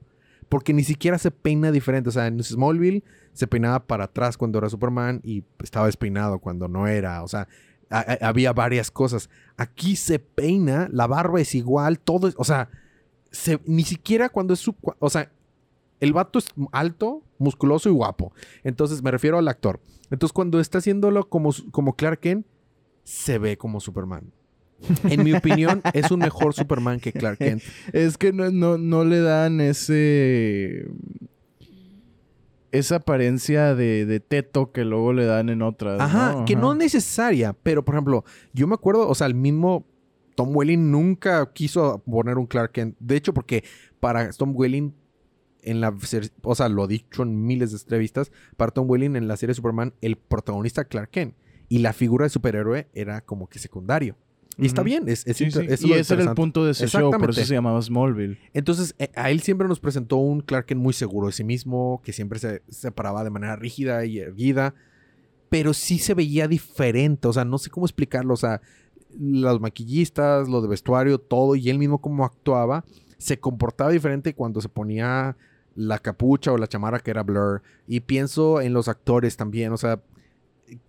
Porque ni siquiera se peina diferente. O sea, en Smallville se peinaba para atrás cuando era Superman y estaba despeinado cuando no era. O sea, había varias cosas. Aquí se peina, la barba es igual, todo es, o sea, se- ni siquiera cuando es su, o sea, el vato es alto, musculoso y guapo. Entonces me refiero al actor. Entonces cuando está haciéndolo como, como Clark Kent, se ve como Superman. En mi opinión, es un mejor Superman que Clark Kent. <laughs> Es que no, no, no le dan ese. Esa apariencia de, de teto que luego le dan en otras. Ajá, que no necesaria, pero por ejemplo, yo me acuerdo, o sea, el mismo Tom Welling nunca quiso poner un Clark Kent. De hecho, porque para Tom Welling, en la o sea, lo he dicho en miles de entrevistas, para Tom Welling en la serie Superman, el protagonista Clark Kent y la figura de superhéroe era como que secundario. Y está bien, es, es Sí, sí. es Y ese era el punto de ese show, por eso se llamaba Smallville. Entonces, eh, a él siempre nos presentó un Clark Kent muy seguro de sí mismo, que siempre se separaba de manera rígida y erguida, pero sí se veía diferente, o sea, no sé cómo explicarlo, o sea, los maquillistas, lo de vestuario, todo, y él mismo cómo actuaba, se comportaba diferente cuando se ponía la capucha o la chamarra que era Blur, y pienso en los actores también, o sea,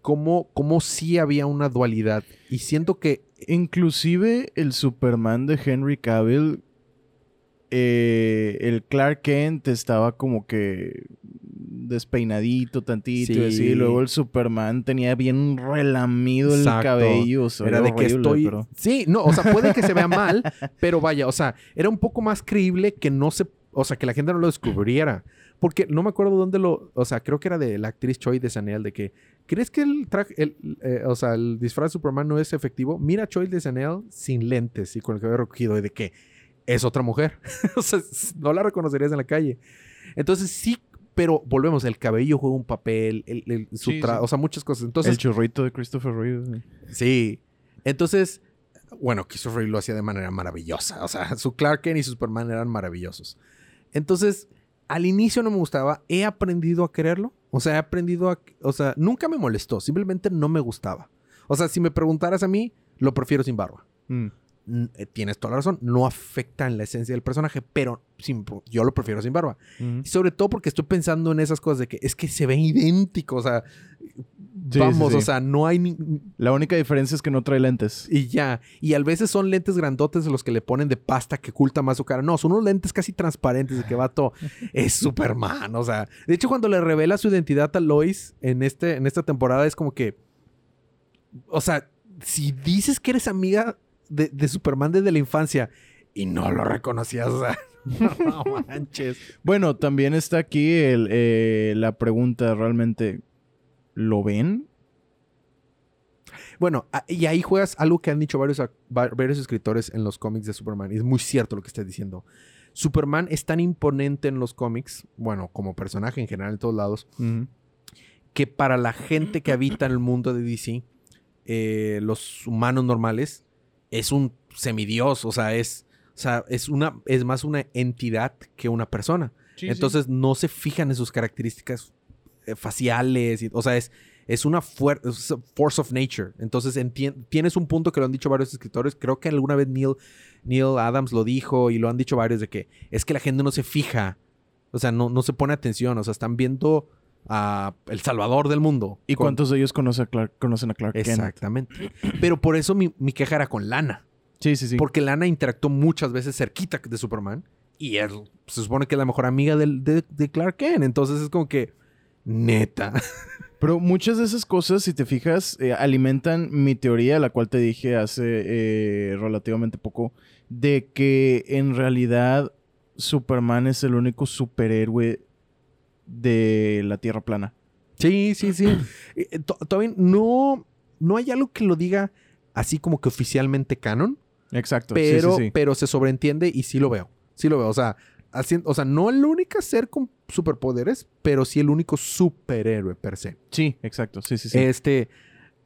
cómo, cómo sí había una dualidad, y siento que Inclusive el Superman de Henry Cavill, eh, el Clark Kent estaba como que despeinadito tantito y así. Luego el Superman tenía bien relamido el cabello. Era de que estoy. pero- Sí, no, o sea, puede que se vea mal, <laughs> pero vaya, o sea, era un poco más creíble que no se. O sea, que la gente no lo descubriera. Porque no me acuerdo dónde lo. O sea, creo que era de la actriz Choi de Chanel, de que. ¿Crees que el traje. El, eh, o sea, el disfraz de Superman no es efectivo? Mira a Choi de Chanel sin lentes y con el cabello recogido. Y de que. es otra mujer. <laughs> o sea, no la reconocerías en la calle. Entonces sí, pero volvemos, el cabello juega un papel, el, el- su Sí, o sea, muchas cosas. Entonces, el churrito de Christopher Reeve. sí. Entonces, bueno, Christopher Reeve lo hacía de manera maravillosa. O sea, su Clark Kent y su Superman eran maravillosos. Entonces, al inicio no me gustaba. He aprendido a quererlo. O sea, he aprendido a... O sea, nunca me molestó. Simplemente no me gustaba. O sea, si me preguntaras a mí, lo prefiero sin barba. Mm. Eh, Tienes toda la razón. No afecta en la esencia del personaje, pero sin- yo lo prefiero sin barba. Y sobre todo porque estoy pensando en esas cosas de que es que se ven idénticos. O sea, Sí, vamos, sí, o sea, no hay ni... La única diferencia es que no trae lentes. Y ya. Y a veces son lentes grandotes de los que le ponen de pasta que oculta más su cara. No, son unos lentes casi transparentes de que vato es Superman. O sea, de hecho, cuando le revela su identidad a Lois en, este, en esta temporada, es como que. O sea, si dices que eres amiga de, de Superman desde la infancia y no lo reconocías, o sea, <laughs> no manches. Bueno, también está aquí el, eh, la pregunta realmente. ¿Lo ven? Bueno, y ahí juegas algo que han dicho varios, varios escritores en los cómics de Superman. Y es muy cierto lo que estás diciendo. Superman es tan imponente en los cómics, bueno, como personaje en general en todos lados, que para la gente que habita en el mundo de DC, eh, los humanos normales, es un semidios, o sea, es, o sea, es, una, es más una entidad que una persona. Entonces no se fijan en sus características eh, faciales, y- o sea, es, es una fuer- es force of nature. Entonces tienes un punto que lo han dicho varios escritores, creo que alguna vez Neil, Neil Adams lo dijo y lo han dicho varios de que es que la gente no se fija, o sea, no, no se pone atención, o sea, están viendo a el salvador del mundo. ¿Y Con- cuántos de ellos conocen a Clark, conocen a Clark Kent? Exactamente. Pero por eso mi, mi queja era con Lana. Sí, sí, sí. Porque Lana interactuó muchas veces cerquita de Superman. Y él se supone que es la mejor amiga del- de, de Clark Kent. Entonces es como que. Neta. <laughs> Pero muchas de esas cosas, si te fijas, eh, alimentan mi teoría, la cual te dije hace eh, relativamente poco, de que en realidad Superman es el único superhéroe de la Tierra plana. Sí, sí, sí. <clears throat> Eh, to- Todavía no, no hay algo que lo diga así como que oficialmente canon. Exacto. sí, sí, Pero, sí. pero se sobreentiende y sí lo veo. Sí lo veo. O sea, haciendo, o sea, no el único ser con superpoderes, pero sí el único superhéroe per se. Sí, exacto. Sí, sí, sí. Este.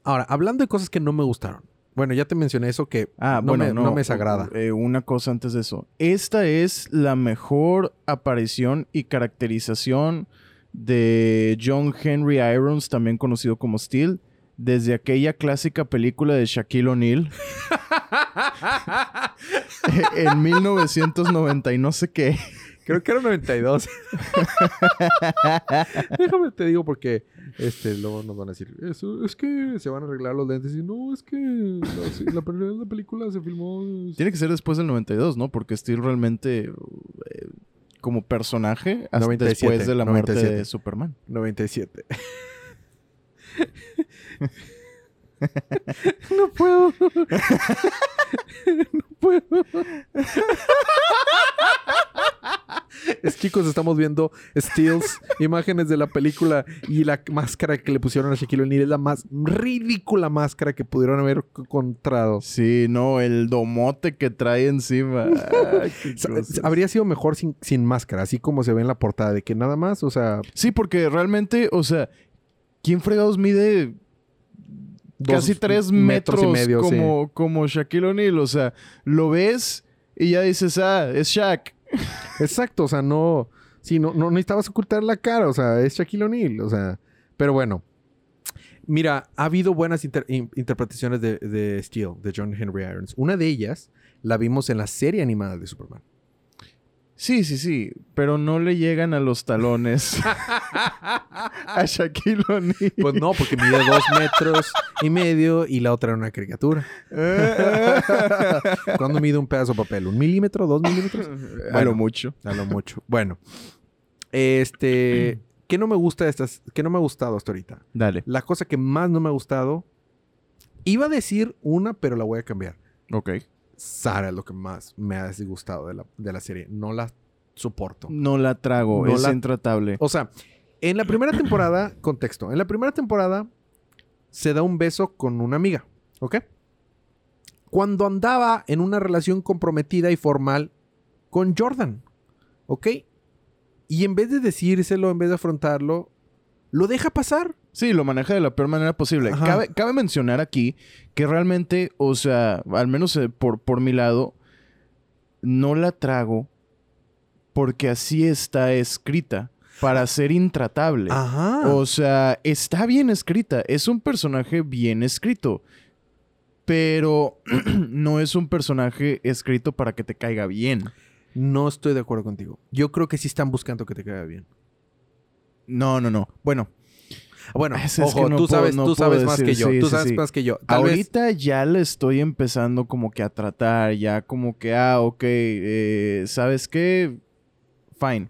Ahora, hablando de cosas que no me gustaron. Bueno, ya te mencioné eso que Ah, no, bueno, me, no, no me desagrada. eh, una cosa antes de eso. Esta es la mejor aparición y caracterización de John Henry Irons, también conocido como Steel, desde aquella clásica película de Shaquille O'Neal <laughs> <laughs> en 1990 y no sé qué. Creo que era 92. <laughs> Déjame te digo porque este, luego nos van a decir, eso es que se van a arreglar los lentes. Y no, es que la, la la película se filmó. Tiene que ser después del 92, ¿no? Porque Steel realmente, eh, como personaje, hasta 97, después de la muerte 97. de Superman. 97. <laughs> no puedo. <laughs> no puedo. Es, chicos, estamos viendo Steels, <laughs> imágenes de la película y la máscara que le pusieron a Shaquille O'Neal es la más ridícula máscara que pudieron haber encontrado. Sí, no, el domote que trae encima. <laughs> Habría sido mejor sin, sin máscara, así como se ve en la portada, de que nada más, o sea, Sí, porque realmente, o sea, ¿quién fregados mide casi tres metros, y medio, sí. como, como Shaquille O'Neal? O sea, lo ves y ya dices, ah, es Shaq. Exacto, o sea, no. Sí, no, no necesitabas ocultar la cara, o sea, es Shaquille O'Neal, o sea. Pero bueno. Mira, ha habido buenas inter- in- interpretaciones de, de Steel, de John Henry Irons. Una de ellas la vimos en la serie animada de Superman. Sí, sí, sí, pero no le llegan a los talones <laughs> a Shaquille O'Neal. Pues no, porque mide dos metros y medio y la otra era una caricatura. <laughs> ¿Cuándo mide un pedazo de papel? ¿Un milímetro? ¿Dos milímetros? a Bueno. lo mucho. A lo mucho. Bueno. Este. ¿Qué no me gusta de estas? ¿Qué no me ha gustado hasta ahorita? Dale. La cosa que más no me ha gustado. Iba a decir una, pero la voy a cambiar. Ok. Sara es lo que más me ha disgustado de la, de la serie. No la soporto. No la trago, No es la- intratable. O sea, en la primera temporada, <coughs> contexto. En la primera temporada se da un beso con una amiga. ¿Ok? Cuando andaba en una relación comprometida y formal con Jordan. ¿Ok? Y en vez de decírselo, en vez de afrontarlo, lo deja pasar. Sí, lo maneja de la peor manera posible. Cabe, cabe mencionar aquí que realmente, o sea, al menos eh, por, por mi lado, no la trago porque así está escrita, para ser intratable. Ajá. O sea, está bien escrita, es un personaje bien escrito, pero <clears throat> no es un personaje escrito para que te caiga bien. No estoy de acuerdo contigo. Yo creo que sí están buscando que te caiga bien. No, no, no. Bueno, Bueno, <laughs> Es- que no tú puedo- sabes, no tú más que yo. sí, tú sí, sabes sí. más que yo. Tal vez- ahorita ya le estoy empezando como que a tratar, ya como que, ah, ok, eh, ¿sabes qué? Fine.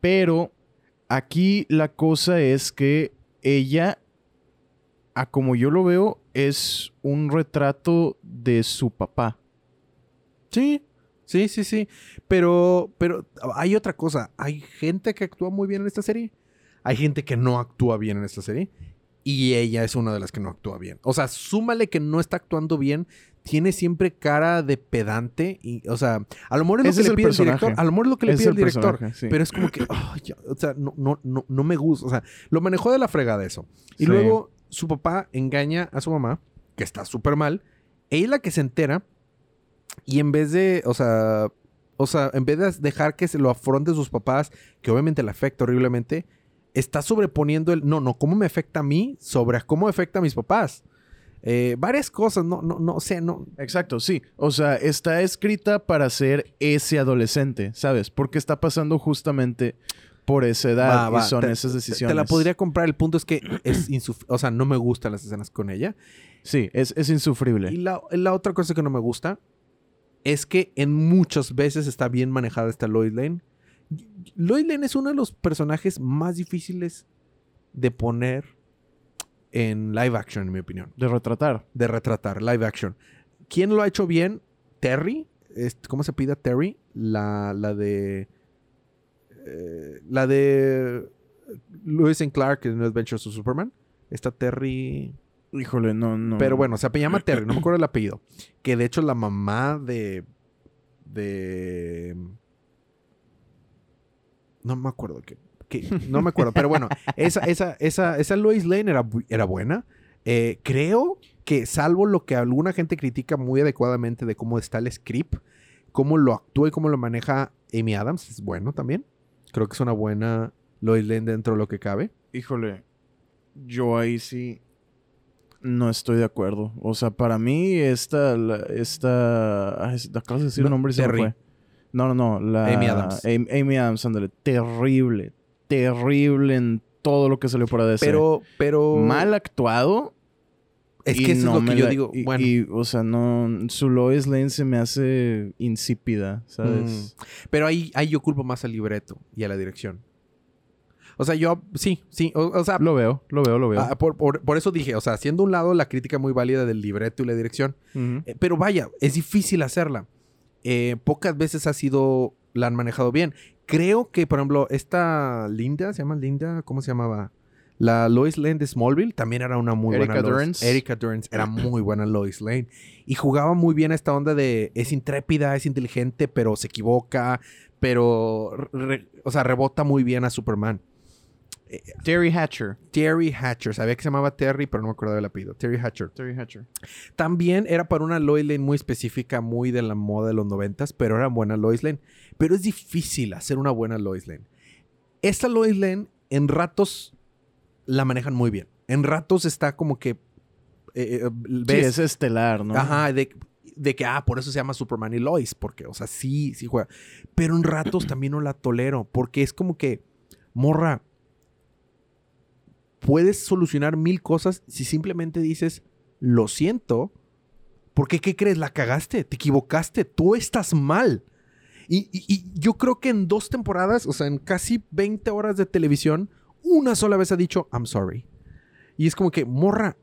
Pero aquí la cosa es que ella, a como yo lo veo, es un retrato de su papá. Sí, sí, sí, sí. Pero, pero hay otra cosa. Hay gente que actúa muy bien en esta serie. Hay gente que no actúa bien en esta serie. Y ella es una de las que no actúa bien. O sea, súmale que no está actuando bien. Tiene siempre cara de pedante. Y, o sea, a lo mejor es lo Ese que le el pide el personaje. director. A lo mejor es lo que le Es pide el el director. sí. Pero es como que, ya, o sea, no, no, no, no me gusta. O sea, lo manejó de la fregada eso. Y Sí. luego su papá engaña a su mamá, que está súper mal. Ella es la que se entera. Y en vez de, o sea, o sea, en vez de dejar que se lo afronten sus papás, que obviamente le afecta horriblemente, está sobreponiendo el, no, no, ¿cómo me afecta a mí sobre cómo afecta a mis papás? Eh, varias cosas, no, no, no, o sea, no. Exacto, sí. O sea, está escrita para ser ese adolescente, ¿sabes? Porque está pasando justamente por esa edad Va, va, y son te- esas decisiones. Te la podría comprar. El punto es que es <clears throat> o sea, no me gustan las escenas con ella. Sí, es, es insufrible. Y la, la otra cosa que no me gusta es que en muchas veces está bien manejada esta Lois Lane. Lois Lane es uno de los personajes más difíciles de poner en live action, en mi opinión. De retratar. De retratar, live action. ¿Quién lo ha hecho bien? Terry. ¿Cómo se pide Terry? La, la de... eh, la de... Lewis and Clark en Adventures of Superman. Esta Terry... Híjole, no, no. Pero bueno, se llama Terry, no me <clears throat> acuerdo el apellido. Que de hecho la mamá de. de. No me acuerdo que. que- no me acuerdo. Pero bueno, esa, esa, esa, esa Lois Lane era, era buena. Eh, creo que, salvo lo que alguna gente critica muy adecuadamente de cómo está el script, cómo lo actúa y cómo lo maneja Amy Adams, es bueno también. Creo que es una buena Lois Lane dentro de lo que cabe. Híjole, yo ahí sí no estoy de acuerdo. O sea, para mí esta, la- esta, acabas de decir No, el nombre y se me Terry. fue. No, no, no, la Amy Adams. Amy, Amy Adams, ándale, terrible, terrible en todo lo que salió por ADC. Pero, pero. mal actuado. Es que eso es lo que yo la- digo. y- bueno. y, o sea, no, su Lois Lane se me hace insípida, ¿sabes? Pero ahí, ahí yo culpo más al libreto y a la dirección. O sea, yo, sí, sí. O, o sea, Lo veo, lo veo, lo veo. ah, por, por- por eso dije, o sea, haciendo un lado la crítica muy válida del libreto y la dirección. Eh, pero vaya, es difícil hacerla. Eh, pocas veces ha sido, la han manejado bien. Creo que, por ejemplo, esta Linda, ¿se llama Linda? ¿Cómo se llamaba? La Lois Lane de Smallville también era una muy Erika buena Lois. Durance. Erika Durance era muy buena Lois Lane. Y jugaba muy bien esta onda de es intrépida, es inteligente, pero se equivoca, pero, re- o sea, rebota muy bien a Superman. Terry Hatcher. Terry Hatcher, sabía que se llamaba Terry, pero no me acuerdo del apellido. Terry Hatcher. Terry Hatcher. También era para una Lois Lane muy específica, muy de la moda de los noventas, pero era buena Lois Lane. Pero es difícil hacer una buena Lois Lane. Esta Lois Lane, en ratos, la manejan muy bien. En ratos está como que... eh, eh, Sí, es estelar, ¿no? Ajá, de, de que, ah, por eso se llama Superman y Lois, porque, o sea, sí, sí juega. Pero en ratos también no la tolero, porque es como que, morra, puedes solucionar mil cosas si simplemente dices, lo siento, porque, ¿qué crees? La cagaste, te equivocaste, tú estás mal. Y, yo creo que en dos temporadas, o sea, en casi 20 horas de televisión, una sola vez ha dicho, I'm sorry. Y es como que, morra,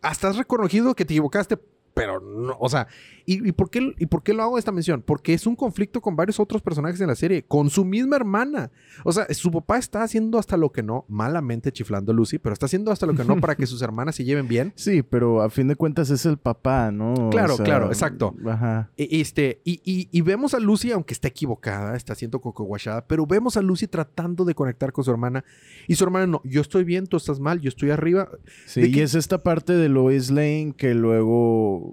hasta has reconocido que te equivocaste, pero no, o sea, ¿y, por qué, ¿y por qué lo hago esta mención? Porque es un conflicto con varios otros personajes en la serie, con su misma hermana. O sea, su papá está haciendo hasta lo que no, malamente chiflando a Lucy, pero está haciendo hasta lo que no para que sus hermanas se lleven bien. <laughs> Sí, pero a fin de cuentas es el papá, ¿no? Claro, claro, exacto. Ajá. E, este, y, y, vemos a Lucy, aunque está equivocada, está siendo coco guachada, pero vemos a Lucy tratando de conectar con su hermana. Y su hermana, no, yo estoy bien, tú estás mal, yo estoy arriba. Sí, y es esta parte de Lois Lane que luego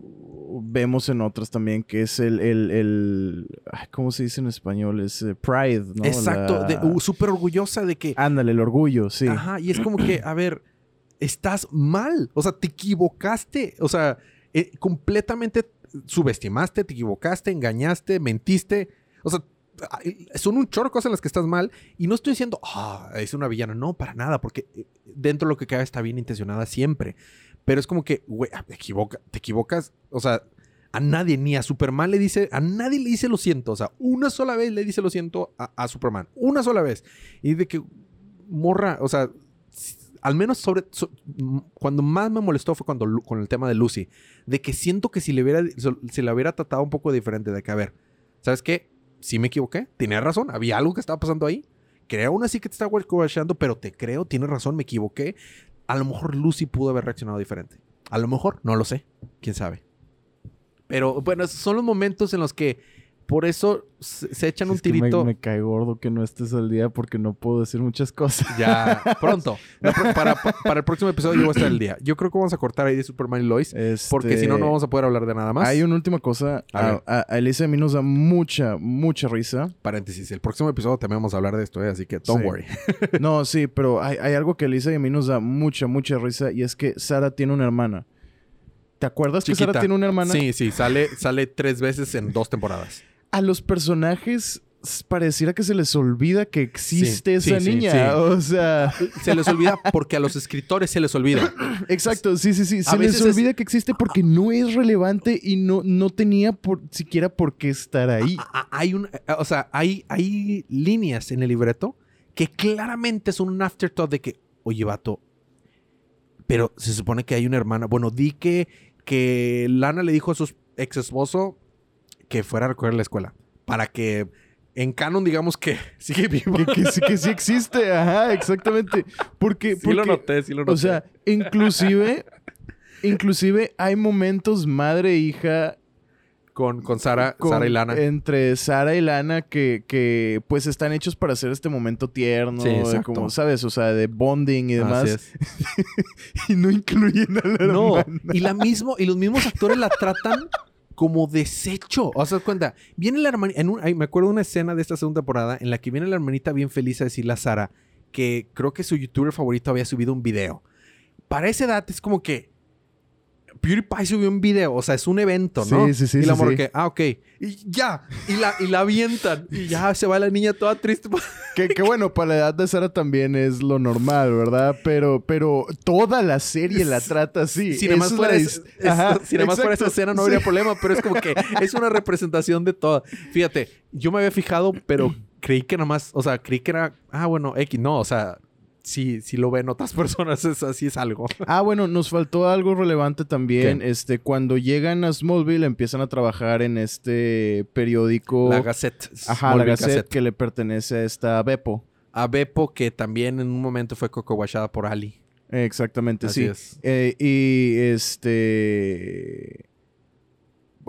vemos en otras también, que es el, el, ¿cómo se dice en español? Es eh, pride, ¿no? Exacto, uh, súper orgullosa de que... Ándale, el orgullo, sí. Ajá, y es como que, a ver, estás mal, o sea, te equivocaste, o sea, eh, completamente subestimaste, te equivocaste, engañaste, mentiste, o sea, son un chorro cosas en las que estás mal. Y no estoy diciendo, ah, es una villana. No, para nada, porque eh, dentro de lo que cabe está bien intencionada siempre. Pero es como que, güey, ah, te, equivoca, te equivocas. O sea, a nadie, ni a Superman le dice, a nadie le dice lo siento. O sea, una sola vez le dice lo siento a, Superman. Una sola vez. Y de que, morra, o sea, al menos sobre, cuando más me molestó fue cuando con el tema de Lucy. De que siento que si le hubiera, se le hubiera tratado un poco diferente. De que, a ver, ¿sabes qué? Sí me equivoqué. Tenía razón. Había algo que estaba pasando ahí. Creo aún así que te está guachando, pero te creo, tienes razón, me equivoqué a lo mejor Lucy pudo haber reaccionado diferente. A lo mejor, no lo sé. Quién sabe. Pero bueno, son los momentos en los que por eso se, echan un tirito. me, cae gordo que no estés al día porque no puedo decir muchas cosas. Ya, <laughs> pronto. para, el próximo episodio yo voy a estar al día. Yo creo que vamos a cortar ahí de Superman y Lois. Porque si no, no vamos a poder hablar de nada más. Hay una última cosa. A, a, Elisa a mí nos da mucha, mucha risa. Paréntesis. El próximo episodio también vamos a hablar de esto, ¿eh? así que don't worry. <laughs> no, sí, pero hay, hay algo que Elisa y a mí nos da mucha, mucha risa y es que Sara tiene una hermana. ¿Te acuerdas que Sara tiene una hermana? Sí, sí, sale, sale tres veces en dos temporadas a los personajes pareciera que se les olvida que existe esa niña. <laughs> o sea. Se les olvida porque a los escritores se les olvida. <clears throat> Exacto, sí, sí, sí. Se les olvida que existe porque no es relevante y no, no tenía por, siquiera por qué estar ahí. Hay un. O sea, hay, hay líneas en el libreto que claramente son un afterthought de que, oye, vato. Pero se supone que hay una hermana. Bueno, di que, que Lana le dijo a su ex esposo que fuera a recorrer la escuela. Para que en canon digamos que <laughs> sigue vivo. Que, sí, existe, ajá, exactamente. Porque, sí lo noté, sí lo noté. O sea, inclusive, inclusive hay momentos madre e hija con, con Sara, Sara y Lana. Entre Sara y Lana que, que pues están hechos para hacer este momento tierno, sí, como sabes, o sea, de bonding y demás. <laughs> y no incluyen a la No, y la mismo y los mismos actores la tratan como desecho. O sea, cuenta, viene la hermanita, me acuerdo de una escena de esta segunda temporada en la que viene la hermanita bien feliz a decirle a Sara que creo que su youtuber favorito había subido un video. Para esa edad es como que, PewDiePie subió un video, o sea, es un evento, ¿no? Sí, sí, sí. Y la sí, que, ah, ok. Y ya, y la, y la avientan. Y ya se va la niña toda triste. <laughs> que, bueno, para la edad de Sara también es lo normal, ¿verdad? Pero, pero toda la serie la trata así. Si nada más <laughs> fuera, esa escena no habría problema, pero es como que es una representación de todo. Fíjate, yo me había fijado, pero creí que nada más, o sea, creí que era, ah, bueno, X, no, o sea, si, si lo ven otras <laughs> personas, es así es algo. <laughs> Ah, bueno, nos faltó algo relevante también. Este, cuando llegan a Smallville, empiezan a trabajar en este periódico. La Gazette. Ajá, la Gazette, que le pertenece a esta Beppo. A Beppo, que también en un momento fue cocoguachada por Ali. Exactamente, sí. Eh, y este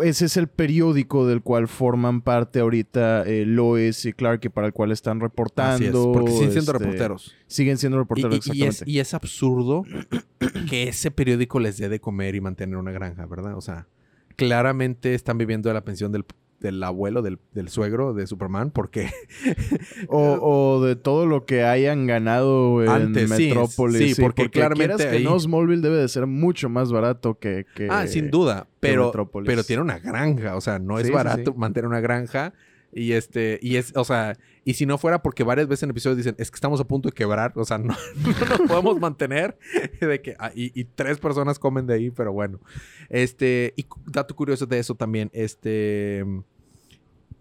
ese es el periódico del cual forman parte ahorita eh, Lois y Clark y para el cual están reportando. porque siguen siendo este, reporteros. Siguen siendo reporteros, y, exactamente. Y es, absurdo que ese periódico les dé de comer y mantener una granja, ¿verdad? O sea, claramente están viviendo de la pensión del, del abuelo, del, suegro de Superman, porque... <laughs> o, de todo lo que hayan ganado en Metrópolis. Sí, porque, claramente que no, Smallville debe de ser mucho más barato que... ah, sin duda, pero, pero tiene una granja, o sea, no es barato mantener una granja. Y este, y es, o sea, y si no fuera porque varias veces en episodios dicen, es que estamos a punto de quebrar, o sea, <laughs> no, no nos podemos mantener, <laughs> de que, ah, y, y, tres personas comen de ahí, pero bueno. Este, y dato curioso de eso también, este,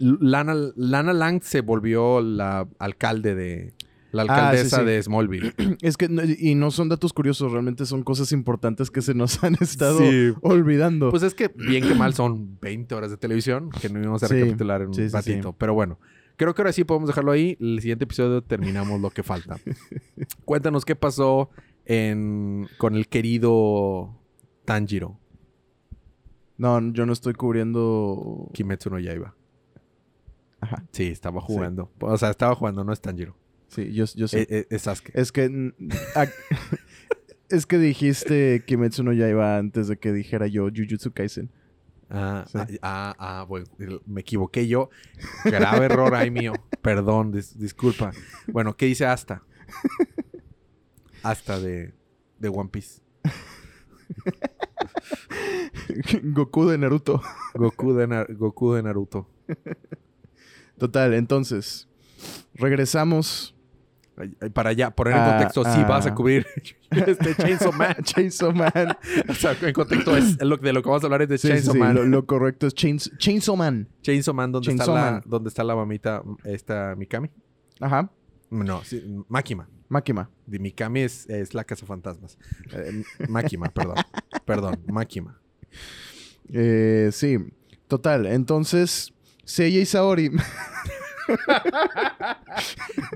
Lana, Lana Lang se volvió la alcalde de, La Ah, sí, alcaldesa sí. de Smallville. <clears throat> Es que, y no son datos curiosos, realmente son cosas importantes que se nos han estado Sí. olvidando. Pues es que bien que mal son 20 horas de televisión que no íbamos a recapitular en un ratito. Pero bueno, creo que ahora sí podemos dejarlo ahí. El siguiente episodio terminamos lo que falta. <laughs> Cuéntanos qué pasó en, con el querido Tanjiro, no, yo no estoy cubriendo. Kimetsu no Yaiba. Ajá. Sí, estaba jugando. O sea, estaba jugando, no es Tanjiro. Sí, yo, yo sé. Eh, eh, es Sasuke. Es que. <laughs> es que dijiste Kimetsu no Yaiba antes de que dijera yo Jujutsu Kaisen. Ah, Sí. ah, ah, ah, bueno, me equivoqué yo. Grave error ahí mío. Perdón, dis- disculpa. Bueno, ¿qué dice Asta? Asta de, de One Piece. <laughs> Goku de Naruto. Goku de, Na- Goku de Naruto. <laughs> Total, entonces. Regresamos. Para allá, poner en Ah, contexto, sí vas a ah. cubrir <laughs> este Chainsaw Man. <laughs> Chainsaw Man. O sea, en contexto es lo, de lo que vamos a hablar es de Sí, Chainsaw sí, Man. Lo, lo correcto es Chains- Chainsaw Man. Chainsaw Man, donde, Chainsaw está la, Man. donde está la mamita, esta Mikami. Ajá. No, sí, Makima. Makima. De Mikami es, es la casa fantasmas. Eh, Makima, perdón. <laughs> perdón, Makima. Eh, sí. Total, entonces. Seiya y Saori.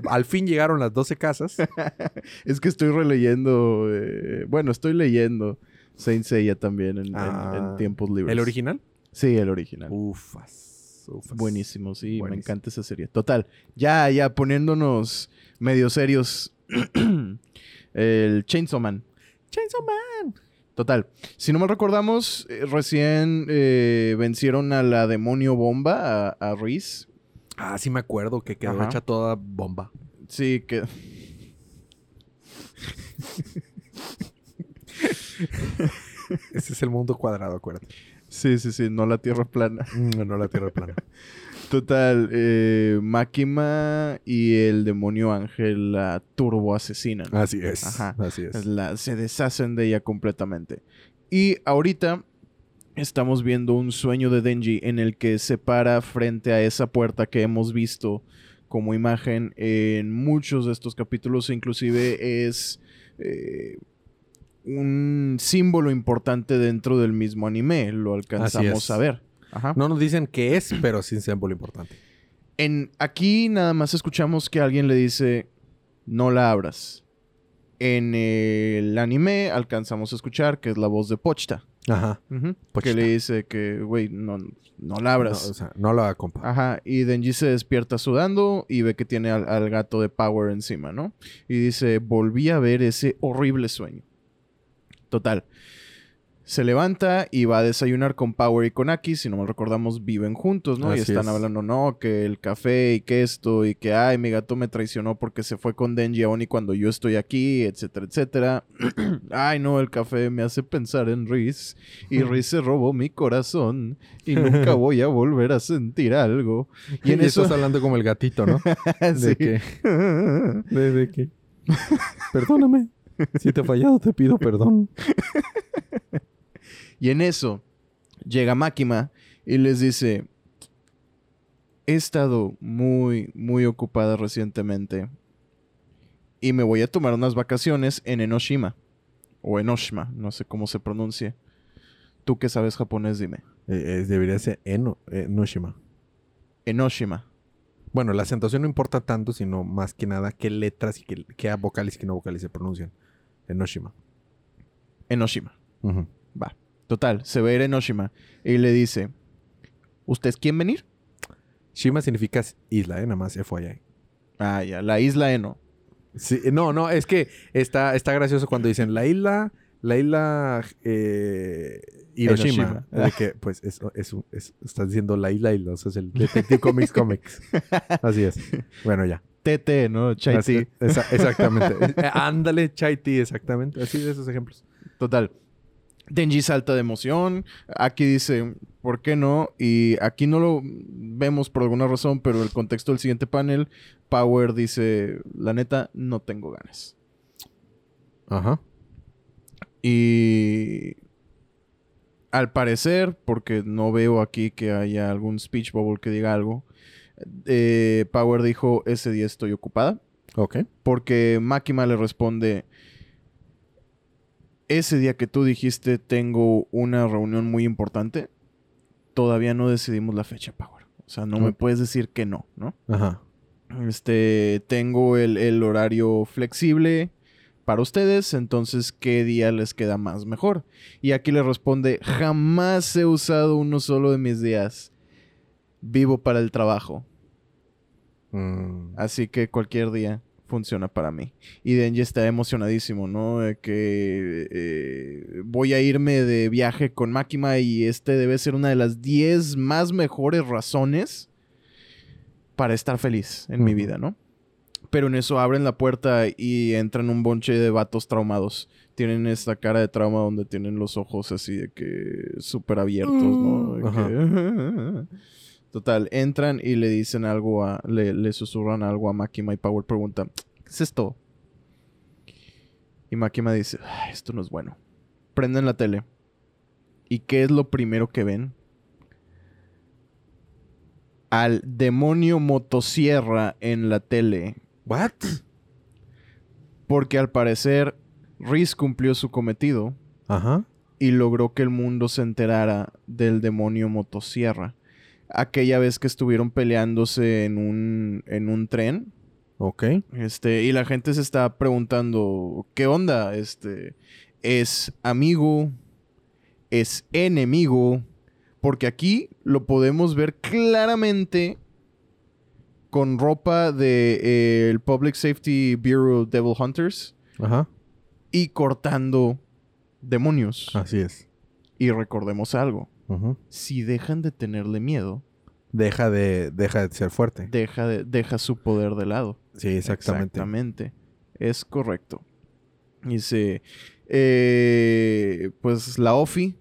Al fin llegaron las 12 casas. <laughs> es que estoy releyendo. eh, bueno, estoy leyendo Saint Seiya también en, Ah, en tiempos libres. ¿El original? Sí, el original. Ufas. ufas. Buenísimo, sí, me encanta esa serie. Total, ya, ya poniéndonos medio serios. <clears throat> el Chainsaw Man. Chainsaw Man. Total, si no mal recordamos, eh, recién eh, vencieron a la demonio bomba, a, a Reese. Ah, sí me acuerdo que quedó Ajá. hecha toda bomba. Sí, que... <laughs> Ese es el mundo cuadrado, acuérdate. Sí, sí, sí, no la tierra plana. No la tierra plana. <laughs> Total, eh, Makima y el demonio ángel la turbo asesinan. Así es. Ajá. Así es. La- se deshacen de ella completamente. Y ahorita estamos viendo un sueño de Denji en el que se para frente a esa puerta que hemos visto como imagen en muchos de estos capítulos. Inclusive es eh, un símbolo importante dentro del mismo anime. Lo alcanzamos a ver. Ajá. No nos dicen qué es, pero sí es símbolo importante. En, aquí nada más escuchamos que alguien le dice, no la abras. En el anime alcanzamos a escuchar que es la voz de Pochta. Ajá. Pochita. Que le dice que, güey, no, no la abras. No, o sea, no la compa. Ajá, y Denji se despierta sudando y ve que tiene al, al gato de Power encima, ¿no? Y dice, volví a ver ese horrible sueño. Total. Se levanta y va a desayunar con Power y con Aki. Si no mal recordamos, viven juntos, ¿no? y están es. hablando, no, que el café y que esto y que, ay, mi gato me traicionó porque se fue con Denji Oni cuando yo estoy aquí, etcétera, etcétera. <clears throat> ay, no, el café me hace pensar en Riz. Y Riz se robó mi corazón y <laughs> nunca voy a volver a sentir algo. <laughs> Y en eso... estás hablando como el gatito, ¿no? <laughs> De que... De, de que... Perdóname. Si te he fallado, te pido perdón. Y en eso llega Máquima y les dice, he estado muy, muy ocupada recientemente y me voy a tomar unas vacaciones en Enoshima o Enoshima, no sé cómo se pronuncia. Tú que sabes japonés, dime. Eh, eh, debería ser Eno, eh, Noshima. Enoshima. Bueno, la acentuación no importa tanto, sino más que nada qué letras y qué, qué vocales y qué no vocales se pronuncian. Enoshima. Enoshima. Va. Total, se ve a Enoshima y le dice, ¿ustedes quieren venir? Shima significa isla, ¿eh? Nada más FYI. Ah, ya, la isla Eno. Sí, no, no, es que está, está gracioso cuando dicen la isla, la isla eh, Hiroshima. Hiroshima. De que, pues, es, es, un- es- estás diciendo la isla o sea, es el Detective Comics Comics. <laughs> Así es. Bueno, ya. TT, ¿no? Chai Así- tea. esa- exactamente. <laughs> Ándale, chai tea, exactamente. Así de esos ejemplos. Total. Denji salta de emoción. Aquí dice, ¿por qué no? Y aquí no lo vemos por alguna razón, pero el contexto del siguiente panel, Power dice, la neta, no tengo ganas. Ajá. Y al parecer, porque no veo aquí que haya algún speech bubble que diga algo, eh, Power dijo, ese día estoy ocupada. Ok. Porque Makima le responde, ese día que tú dijiste tengo una reunión muy importante, todavía no decidimos la fecha, Power. O sea, no me puedes decir que no, ¿no? Ajá. Este, tengo el, el horario flexible para ustedes, entonces, ¿qué día les queda más mejor? Y aquí le responde, jamás he usado uno solo de mis días. Vivo para el trabajo. Mm, Así que cualquier día funciona para mí. Y Denji está emocionadísimo, ¿no? De que eh, voy a irme de viaje con Makima y este debe ser una de las 10 más mejores razones para estar feliz en mi vida, ¿no? Pero en eso abren la puerta y entran un bonche de vatos traumados. Tienen esta cara de trauma donde tienen los ojos así de que súper abiertos, ¿no? De que- <laughs> Total, entran y le dicen algo a. Le, le susurran algo a Makima y Power pregunta: ¿Qué es esto? Y Makima dice: "Ay, Esto no es bueno. Prenden la tele. ¿Y qué es lo primero que ven? Al demonio motosierra en la tele. ¿What? Porque al parecer, Reese cumplió su cometido Ajá. y logró que el mundo se enterara del demonio motosierra. Aquella vez que estuvieron peleándose en un, en un tren. Ok. Este, y la gente se está preguntando, ¿qué onda? Este, ¿es amigo? ¿Es enemigo? Porque aquí lo podemos ver claramente con ropa de eh, el Public Safety Bureau Devil Hunters Ajá. y cortando demonios. Así es. Y recordemos algo. Si dejan de tenerle miedo, Deja de, deja de ser fuerte. deja, de- deja su poder de lado. Sí, exactamente. Exactamente. Es correcto. Dice, eh, pues la OFI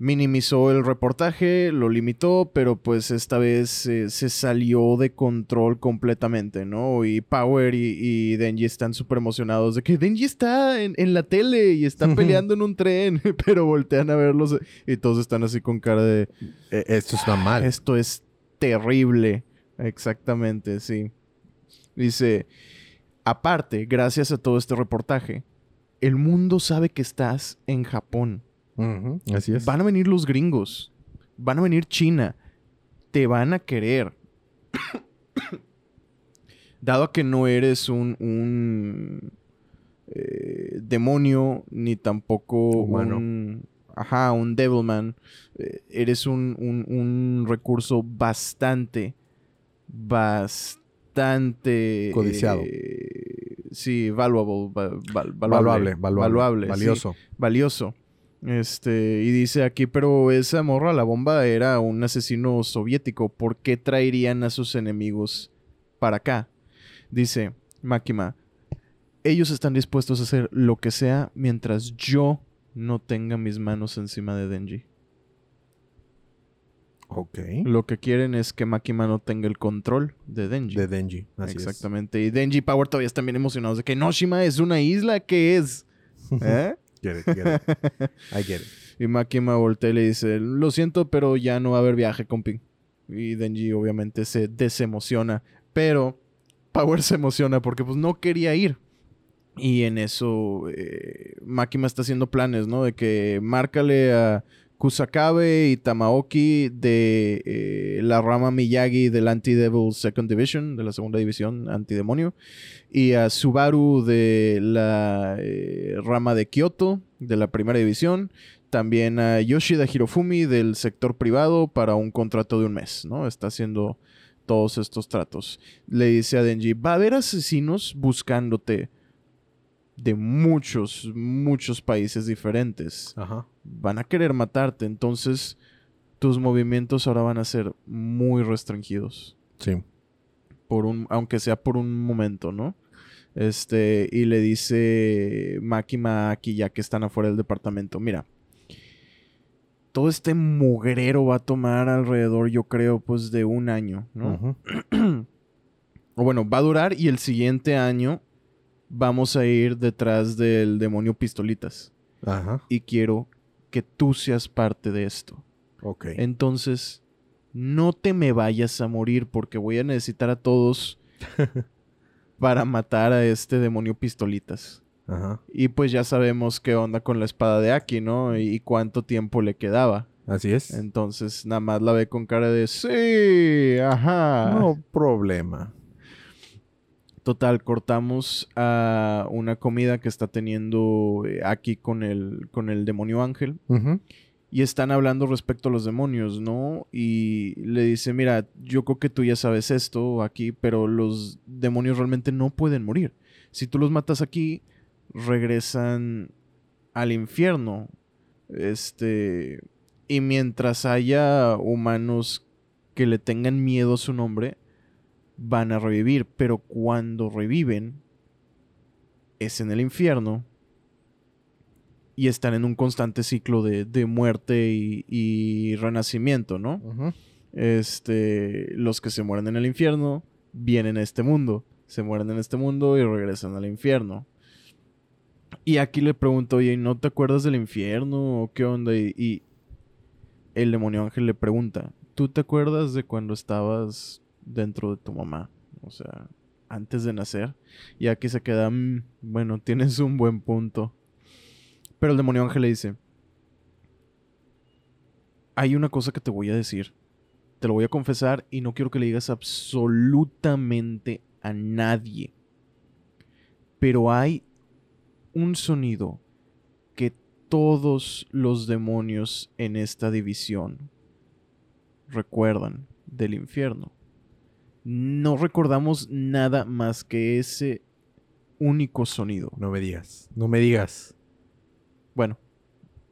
minimizó el reportaje, lo limitó, pero pues esta vez eh, se salió de control completamente, ¿no? Y Power y, y Denji están súper emocionados de que Denji está en, en la tele y están peleando en un tren, <laughs> pero voltean a verlos y todos están así con cara de... Eh, esto está mal. Esto es terrible. Exactamente, sí. Dice, aparte, gracias a todo este reportaje, el mundo sabe que estás en Japón. Así es. Van a venir los gringos. Van a venir China. Te van a querer. <coughs> Dado a que no eres un, un eh, demonio, ni tampoco Humano. un... Ajá, un devilman. eh, eres un, un- un recurso bastante, bastante... Codiciado. eh, sí, valuable. va- val- Valuable, valuable. valuable, sí valioso. valioso. Este, y dice aquí, pero esa morra, la bomba, era un asesino soviético. ¿Por qué traerían a sus enemigos para acá? Dice Makima, ellos están dispuestos a hacer lo que sea mientras yo no tenga mis manos encima de Denji. Ok. Lo que quieren es que Makima no tenga el control de Denji. De Denji. Así es. Exactamente. Y Denji y Power todavía están bien emocionados de que Noshima es una isla. ¿Qué es? <laughs> ¿Eh? Get it, get it. <laughs> I get it. Y Makima voltea y le dice, lo siento, pero ya no va a haber viaje, compi. Y Denji obviamente se desemociona. Pero Power se emociona porque pues no quería ir. Y en eso eh, Makima está haciendo planes, ¿no? De que márcale a Kusakabe y Tamaoki de eh, la rama Miyagi del Anti-Devil Second Division, de la segunda división antidemonio. Y a Subaru de la eh, rama de Kyoto, de la primera división. También a Yoshida Hirofumi del sector privado para un contrato de un mes, ¿no? Está haciendo todos estos tratos. Le dice a Denji, va a haber asesinos buscándote de muchos, muchos países diferentes. Ajá. Van a querer matarte, entonces tus movimientos ahora van a ser muy restringidos Sí. por un, aunque sea por un momento, ¿no? Este, y le dice Makima aquí ya que están afuera del departamento, mira, todo este mugrero va a tomar alrededor, yo creo, pues de un año, ¿no? <clears throat> O bueno, va a durar y el siguiente año vamos a ir detrás del demonio pistolitas. Ajá. Y quiero que tú seas parte de esto. Ok. Entonces, no te me vayas a morir porque voy a necesitar a todos <laughs> para matar a este demonio pistolitas. Ajá. Y pues ya sabemos qué onda con la espada de Aki, ¿no? Y cuánto tiempo le quedaba. Así es. Entonces nada más la ve con cara de sí, ajá. No problema. Total, cortamos a una comida que está teniendo eh, Aki con el, con el demonio ángel. Y están hablando respecto a los demonios, ¿no? Y le dice, mira, yo creo que tú ya sabes esto aquí, pero los demonios realmente no pueden morir. Si tú los matas aquí, regresan al infierno. Este... Y mientras haya humanos que le tengan miedo a su nombre, van a revivir. Pero cuando reviven, es en el infierno y están en un constante ciclo de, de muerte y, y renacimiento, ¿no? Este, los que se mueren en el infierno vienen a este mundo, se mueren en este mundo y regresan al infierno. Y aquí le pregunto, oye, ¿no te acuerdas del infierno o qué onda? Y, y el demonio ángel le pregunta, ¿tú te acuerdas de cuando estabas dentro de tu mamá? O sea, antes de nacer. Y aquí se queda, "Mm, bueno, <laughs> tienes un buen punto. Pero el demonio ángel le dice, hay una cosa que te voy a decir. Te lo voy a confesar y no quiero que le digas absolutamente a nadie. Pero hay un sonido que todos los demonios en esta división recuerdan del infierno. No recordamos nada más que ese único sonido. No me digas. No me digas. Bueno,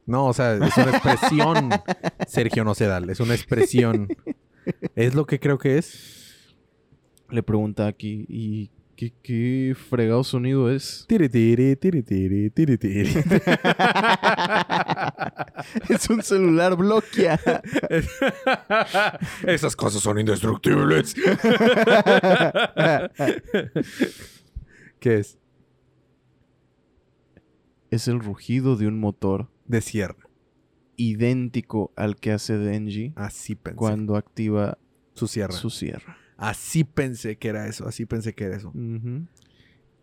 No, o sea, es una expresión, <laughs> Sergio Nocedal. Es una expresión. ¿Es lo que creo que es? le pregunta aquí, ¿y qué, qué fregado sonido es? Tiri, tiri, tiri, tiri, tiri, tiri. <laughs> es un celular bloquea. <laughs> Esas cosas son indestructibles. <laughs> ¿Qué es? es el rugido de un motor De sierra. idéntico al que hace Denji Así pensé. cuando activa Su sierra. su sierra. Así pensé que era eso. Así pensé que era eso.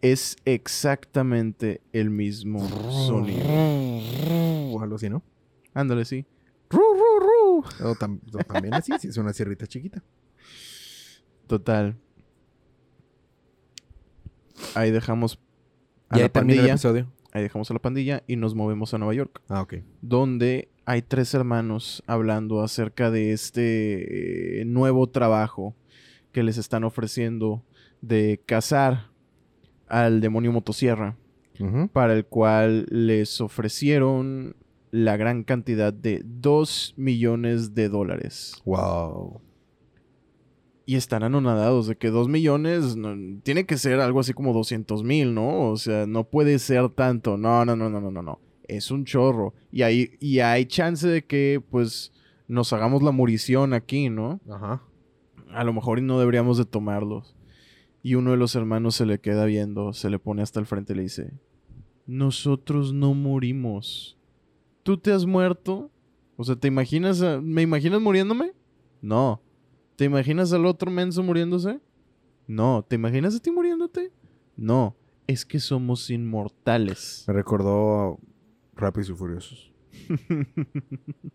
Es exactamente el mismo sonido. O algo así, ¿no? Ándale, sí. O, tam- o también así, si es una sierrita chiquita. Total. Ahí dejamos a la el pandilla. Ahí dejamos a la pandilla y nos movemos a Nueva York. Ah, ok. donde hay tres hermanos hablando acerca de este eh, nuevo trabajo que les están ofreciendo de cazar al demonio motosierra, para el cual les ofrecieron la gran cantidad de 2 millones de dólares. Wow. Y están anonadados de que 2 millones no- tiene que ser algo así como 200 mil, ¿no? O sea, no puede ser tanto. No, no, no, no, no, no, no. Es un chorro. Y hay, y hay chance de que, pues, nos hagamos la murición aquí, ¿no? Ajá. A lo mejor y no deberíamos de tomarlos. Y uno de los hermanos se le queda viendo, se le pone hasta el frente y le dice, nosotros no morimos. ¿Tú te has muerto? O sea, ¿te imaginas, a- me imaginas muriéndome? No. ¿Te imaginas al otro menso muriéndose? No. ¿Te imaginas a ti muriéndote? No. Es que somos inmortales. Me recordó Rápidos y Furiosos. <laughs>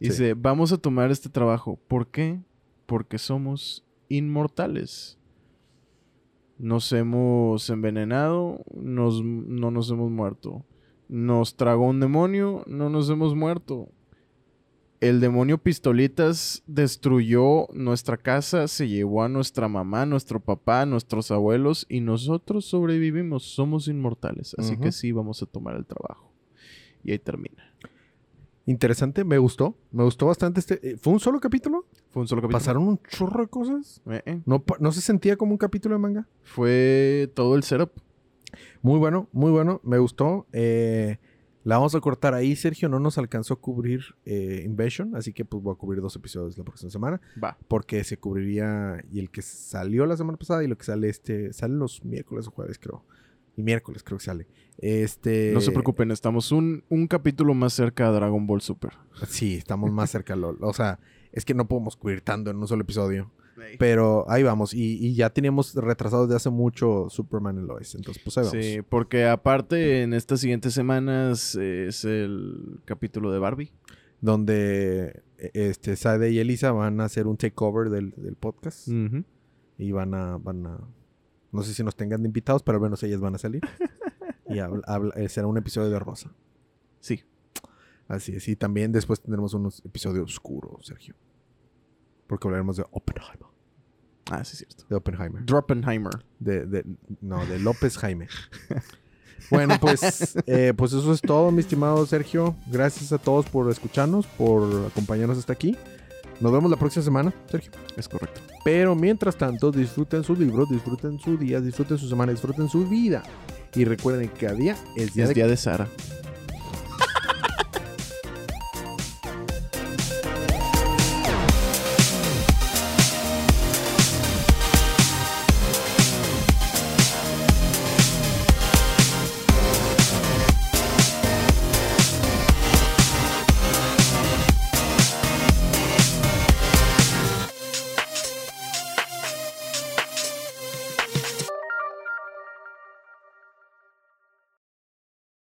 Dice, vamos a tomar este trabajo. ¿Por qué? Porque somos inmortales. Nos hemos envenenado, nos- no nos hemos muerto. Nos tragó un demonio, no nos hemos muerto. El demonio Pistolitas destruyó nuestra casa, se llevó a nuestra mamá, nuestro papá, nuestros abuelos y nosotros sobrevivimos, somos inmortales. Así que sí, vamos a tomar el trabajo. Y ahí termina. Interesante, me gustó. Me gustó bastante este. eh, ¿Fue un solo capítulo? Fue un solo capítulo. ¿Pasaron un chorro de cosas? Eh, eh. ¿No, ¿No se sentía como un capítulo de manga? Fue todo el setup. Muy bueno, muy bueno. Me gustó. Eh, la vamos a cortar ahí, Sergio. No nos alcanzó a cubrir eh, Invasion. Así que pues voy a cubrir dos episodios la próxima semana. Va. Porque se cubriría. Y el que salió la semana pasada y lo que sale este. Sale los miércoles o jueves, creo. El miércoles creo que sale. Este. No se preocupen, estamos un, un capítulo más cerca a Dragon Ball Super. Sí, estamos más cerca. lo- o sea, es que no podemos cubrir tanto en un solo episodio. Pero ahí vamos. Y, y ya teníamos retrasado desde hace mucho Superman y Lois. Entonces, pues ahí vamos. Sí, porque aparte en estas siguientes semanas es el capítulo de Barbie. Donde eh, este, Sade y Elisa van a hacer un takeover del, del podcast. Y van a, van a. No sé si nos tengan de invitados, pero al menos ellas van a salir. <laughs> y habla- habla- eh, será un episodio de Rosa. Sí. Así es. Y también después tendremos unos episodios oscuros, Sergio. Porque hablaremos de Oppenheimer. Ah, sí, es cierto. De Oppenheimer. Droppenheimer. De, de- no, de López Jaime. <laughs> bueno, pues, eh, pues eso es todo, mi estimado Sergio. Gracias a todos por escucharnos, por acompañarnos hasta aquí. Nos vemos la próxima semana, Sergio. Es correcto. Pero mientras tanto, disfruten sus libros, disfruten su día, disfruten su semana, disfruten su vida. Y recuerden que cada día es día Es de día de Sara.